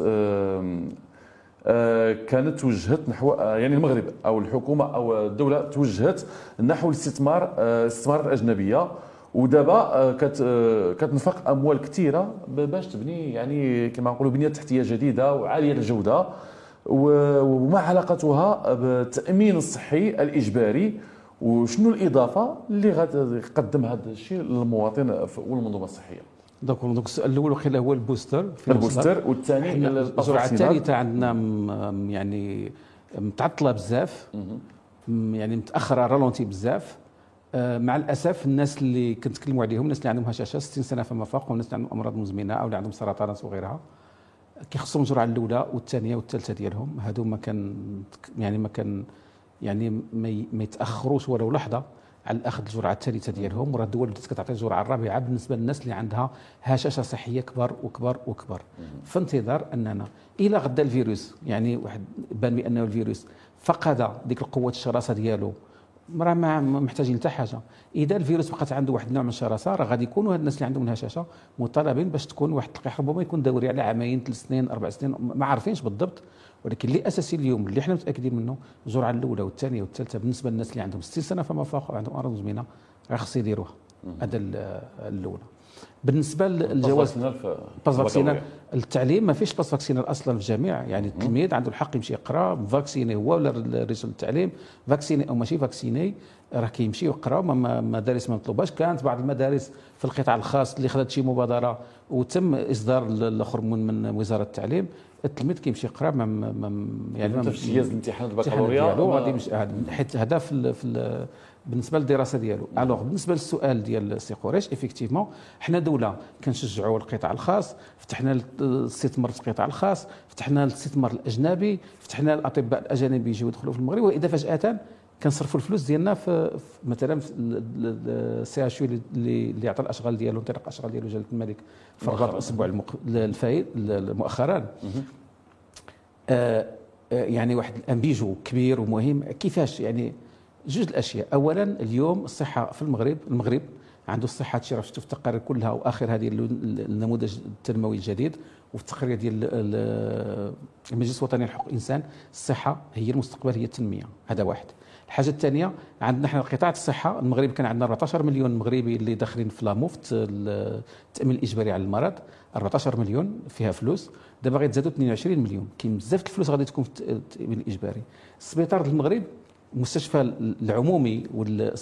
آه كانت توجهت نحو آه، يعني المغرب أو الحكومة أو الدولة توجهت نحو الاستثمار آه، الاستثمارات الأجنبية. ودابا كت كتنفق أموال كثيرة باش تبني يعني كما نقولوا بنية تحتية جديدة وعالية الجوده وما علاقتها بالتأمين الصحي الإجباري وشنو الإضافة اللي غادي يقدم هذا الشيء للمواطن والمنظومة الصحية؟ donc donc السؤال الأول وقيل هو ال booster ال booster والثاني الجرعه الثالثة عندنا يعني متعطلة بزاف. يعني متأخرة ralentie بزاف. آه، مع الأسف الناس اللي كنتكلموا عليهم الناس اللي عندهم هشاشة 60 سنة فما فوق والناس اللي عندهم أمراض مزمنة أو اللي عندهم سرطانات وغيرها كيخصهم الجرعه الأولى والثانية والثالثة ديالهم. هادو ما كان يعني ما كان يعني ما يتأخروش ولو لحظة على اخذ الجرعه الثالثة ديالهم وراه الدول بدات كتعطي الجرعه الرابعة بالنسبة للناس اللي عندها هشاشة صحية كبر وكبر وكبر. في انتظار أننا إلى غدا الفيروس يعني واحد بان بأنه الفيروس فقد ديك القوة الشراسة ديالو. راه ما محتاجين حتى حاجة. إذا الفيروس بقات عنده واحد النوع من الشراسة راه غادي يكونوا هاد الناس اللي عندهم الهشاشه مطالبين باش تكون واحد التلقيح ربما يكون دوري على عامين ثلاث سنين أربع سنين ما عارفينش بالضبط. ولكن اللي أساسي اليوم اللي إحنا متأكدين منه الجرعه الأولى والثانية والثالثة بالنسبة للناس اللي عندهم 60 سنة فما فوق وعندهم امراض مزمنه راه خص يديروها. هذا الأولى. بالنسبة للجواز pass vaccinal التعليم ما فيش pass vaccinal أصلا في الجامع يعني التلميذ عنده الحق يمشي يقرأ vacciné هو ولا رئيس التعليم؟ vacciné أو ماشي vacciné راه كيمشي يقرا مدارس ما مطلوباش كانت بعض المدارس في القطاع الخاص اللي خدت شي مبادرة وتم إصدار الآخر من وزارة التعليم التلميذ كيمشي يقرأ يعني ما في جهاز الامتحان البكالوريا غادي حيت هذا في بالنسبة للدراسة ديالو. alors بالنسبة للسؤال ديال سي قريش effectivement حنا دولة كنشجعوا القطاع الخاص فتحنا الاستثمار في القطاع الخاص فتحنا الاستثمار الأجنبي فتحنا الأطباء الاجانب يجيو يدخلوا في المغرب وإذا فجأة كنصرفوا الفلوس ديالنا في, مثلا في ال CHU اللي اللي عطى الأشغال ديالو انطلاق الأشغال ديالو جلالة الملك في الرباط الأسبوع الفايت مؤخرا. آه يعني واحد ال un bijou كبير ومهم. كيفاش؟ يعني جوج الأشياء. اولا اليوم الصحة في المغرب المغرب عنده الصحة هادشي راه شفتوا في التقارير كلها وآخر هذه النموذج التنموي الجديد وفي التقرير ديال المجلس الوطني لحقوق الإنسان الصحة هي المستقبل هي التنمية. هذا واحد. الحاجة الثانية عندنا إحنا قطاع الصحة المغرب كان عندنا 14 مليون مغربي اللي داخلين في لاموفت التأمين الإجباري على المرض 14 مليون فيها فلوس. دابا غيتزادوا 22 مليون. كاين بزاف الفلوس غادي تكون في التأمين الإجباري. السبيطار المغرب المستشفى العمومي وال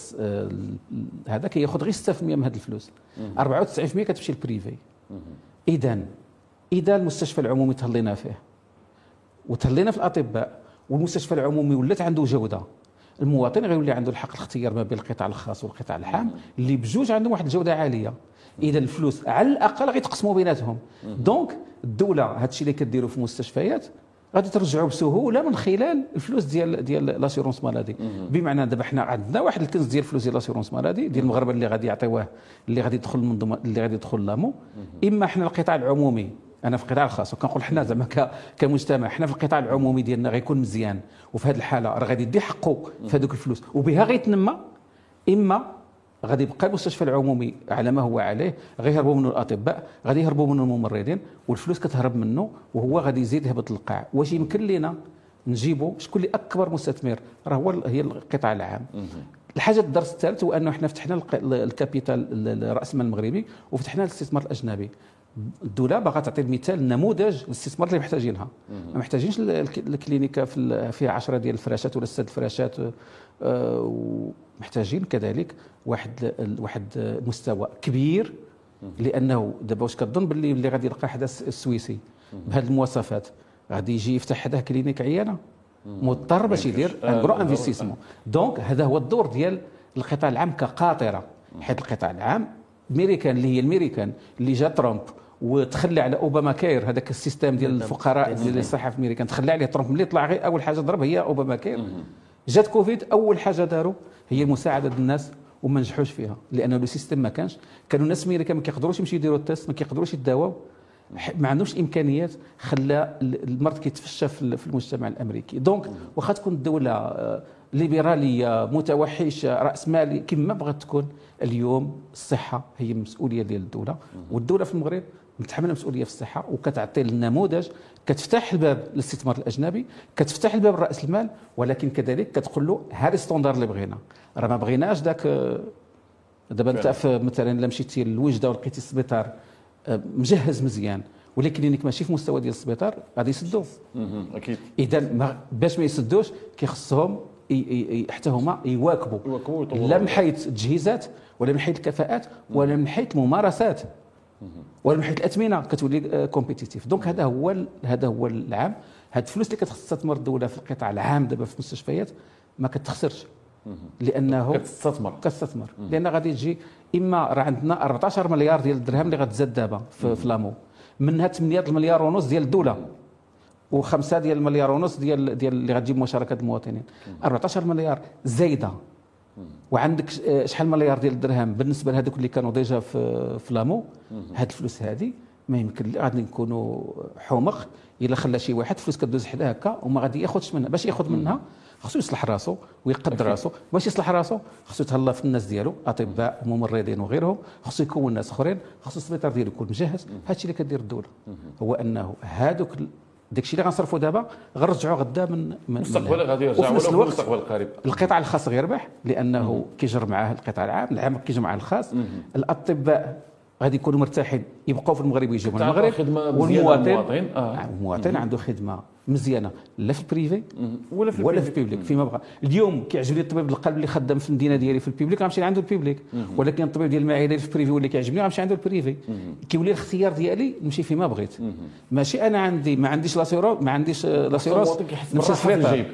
هذا كياخذ غير 6% من هذه الفلوس. 94% كتمشي للبريفي اذا إذا المستشفى العمومي تهلينا فيه. وتهلينا في الأطباء والمستشفى العمومي ولات عنده جودة. المواطن غيولي عنده الحق الاختيار ما بين القطاع الخاص والقطاع العام اللي بجوج عندهم واحد الجودة عالية. إذا الفلوس على الأقل غيتقسموا بيناتهم. donc الدولة هذا الشيء اللي كديروا في المستشفيات غادي ترجعوا بسهولة من خلال الفلوس ديال ديال l'assurance maladie بمعنى دابا حنا عندنا واحد الكنز ديال الفلوس ديال l'assurance maladie ديال المغاربه اللي غادي يعطيوه اللي غادي يدخل المنظومه اللي غادي يدخل لامو. إما حنا القطاع العمومي أنا في القطاع الخاص وكنقول حنا زعما كمجتمع حنا في القطاع العمومي ديالنا غيكون مزيان. وفي هذه الحالة راه غادي يدي حقه في هذوك الفلوس. وبها غيتنمى إما غادي يبقى المستشفى العمومي على ما هو عليه غيهربوا منه الأطباء غادي يهربوا منه الممرضين والفلوس كتهرب منه وهو غادي يزيد يهبط للقاع واش يمكن لنا نجيبوا شكون اللي أكبر مستثمر؟ راه هو هي القطاع العام. الحاجة الدرس الثالث هو أنه إحنا فتحنا ال capital رأس المال المغربي وفتحنا الاستثمار الأجنبي. الدولة باغا تعطي المثال نموذج الاستثمار اللي محتاجينها. ما محتاجينش ال clinique فيها 10 ديال الفراشات ولا 6 فراشات آه، ومحتاجين كذلك واحد واحد المستوى كبير لأنه دابا واش كتظن باللي اللي غادي يلقى حدا السويسي بهذه المواصفات؟ غادي يجي يفتح حداه clinique عيانة. مضطر باش يدير un peu investissement. donc هذا هو الدور ديال القطاع العام كقاطرة. حيث القطاع العام ميريكان اللي هي الميريكان اللي جا ترامب وتخلى على اوباما كير هذاك système ديال الفقراء ديال الصحه في أمريكا تخلى عليه ترامب ملي طلع غير أول حاجة ضرب هي اوباما كير جات كوفيد أول حاجة داروا هي مساعدة الناس وما نجحوش فيها لأنه le système ما كانش. كانوا الناس ميريكا ما كيقدروش يمشيو يديروا test ما كيقدروش يداواو ما عندهمش إمكانيات. خلى المرض كيتفشى في المجتمع الأمريكي. donc واخا تكون الدولة آه، ليبرالية متوحشة رأس مالي كما بغات تكون اليوم الصحة هي مسؤوليه ديال الدولة. والدولة في المغرب متحمله مسؤولية في الصحة وكتعطي النموذج كتفتح الباب للاستثمار الأجنبي كتفتح الباب لراس المال ولكن كذلك كتقول له هذا standard اللي بغينا. راه ما بغيناش ذاك دابا انت مثلا الا مشيتي للوجدة ولقيتي السبيطار آه، مجهز مزيان ولكن انك ماشي في مستوى ديال السبيطار غادي يسدوه. أكيد. إذا باش ما يسدوش كيخصهم حتى هما يواكبوا. يواكبوا لا من حيث التجهيزات ولا من حيث الكفاءات ولا من حيث الممارسات. ولا من حيث الأثمنة كتولي compétitif donc هذا هو هذا هو العام. هاد الفلوس اللي كتستثمر الدولة في القطاع العام دابا في المستشفيات ما كتخسرش. لأنه كتستثمر. كتستثمر. لأن غادي تجي إما راه عندنا 14 مليار ديال الدرهم اللي غتزاد دابا في, في لامو منها 8 المليار ونص ديال الدولة وخمسة ديال المليار ونص ديال ديال اللي غتجيب مشاركة المواطنين. 14 مليار زايدة. وعندك آه، شحال مليار ديال الدرهم بالنسبة لهذوك اللي كانوا ديجا في في لامو. هاد الفلوس هذه ما يمكن غادي نكونوا حمق إلا خلى شي واحد فلوس كدوز حدا هكا وما غادي ياخذش منها. باش ياخذ منها خصو يصلح راسو ويقدر راسو. باش يصلح راسو خصو يتهلا في الناس ديالو أطباء وممرضين وغيرهم. خصو يكون ناس أخرين. خصو السبيطار ديالو يكون مجهز. هادشي اللي كدير الدولة. هو أنه هادوك داكشي اللي غنصرفوا دابا غنرجعوا غدا من مستقبلا غادي يرجع وفي المستقبل القريب القطاع الخاص غيربح لأنه كيجر معاه القطاع العام العام كيجر معاه الخاص الأطباء غادي يكونوا مرتاحين يبقوا في المغرب ويجيو من المغرب. والمواطن آه. المواطن عنده خدمة مزيانة لا في ال privé ولا في ولا في ال public فيما بغى اليوم كيعجبني الطبيب القلب اللي خدام في المدينة ديالي في ال public غنمشي عنده ال public. ولكن الطبيب ديال المعده في ال privé اللي كيعجبني غنمشي عنده ال privé. كيولي الاختيار ديالي نمشي فيما بغيت. ماشي أنا عندي ما عنديش l'assurance ما عنديش l'assurance نمشي للسبيطار.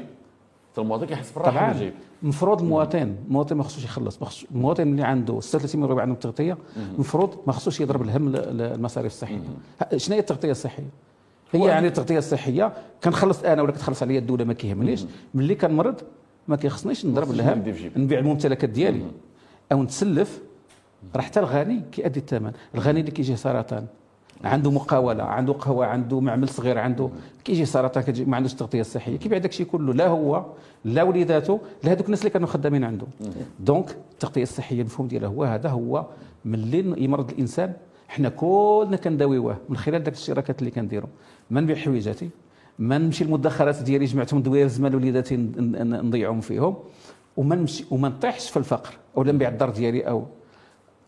المواطن كيحس بالراحة طبعا. المفروض المواطن المواطن ما خصوش يخلص. المواطن اللي عنده 36 مليون عنده تغطية المفروض ما خصوش يضرب الهم المصاريف الصحية. شنو هي التغطية الصحية؟ هي يعني التغطية الصحية كنخلص أنا ولا كتخلص عليا الدولة ما كيهمنيش. ملي كنمرض ما كيخصنيش نضرب الهم نبيع الممتلكات ديالي. أو نتسلف راه حتى الغني كيأدي الثمن. الغني اللي كيجيه سرطان عنده مقاولة عنده قهوة عنده معمل صغير عنده كيجي سرطان كيجي ما عندوش التغطيه الصحيه كيبيع داك الشيء كله لا هو لا وليداته لا هذوك الناس اللي كانوا خدامين عنده. donc التغطية الصحية المفهوم ديالها هو هذا هو ملي يمرض الإنسان حنا كلنا كنداويوه من خلال داك الشراكات اللي كنديروا ما نبيع حويجاتي ما نمشي المدخرات ديالي جمعتهم دوير الزمان وليداتي نضيعهم فيهم. وما نمشي وما نطيحش في الفقر ولا نبيع الدار ديالي أو.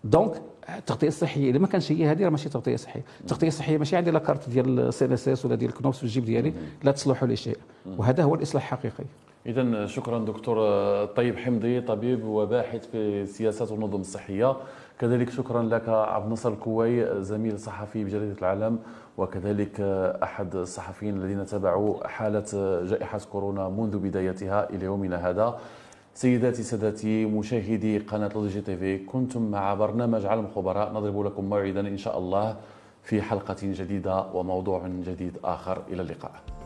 donc التغطية الصحية إذا ما كانش هي هذه راه ماشي تغطية صحية. التغطية الصحية ماشي عندي la carte ديال CNSS ولا ديال CNOPS في الجيب ديالي لا تصلح لشيء وهذا هو الإصلاح الحقيقي. إذا شكرا دكتور الطيب حمضي طبيب وباحث في سياسات والنظم الصحية. كذلك شكرا لك عبد الناصر الكوي زميل صحفي بجريدة العالم. وكذلك أحد الصحفيين الذين تابعوا حالة جائحة كورونا منذ بدايتها إلى يومنا هذا. سيداتي سادتي مشاهدي قناة لودجي تي في كنتم مع برنامج عالم الخبراء نضرب لكم موعدا إن شاء الله في حلقة جديدة وموضوع جديد آخر. إلى اللقاء.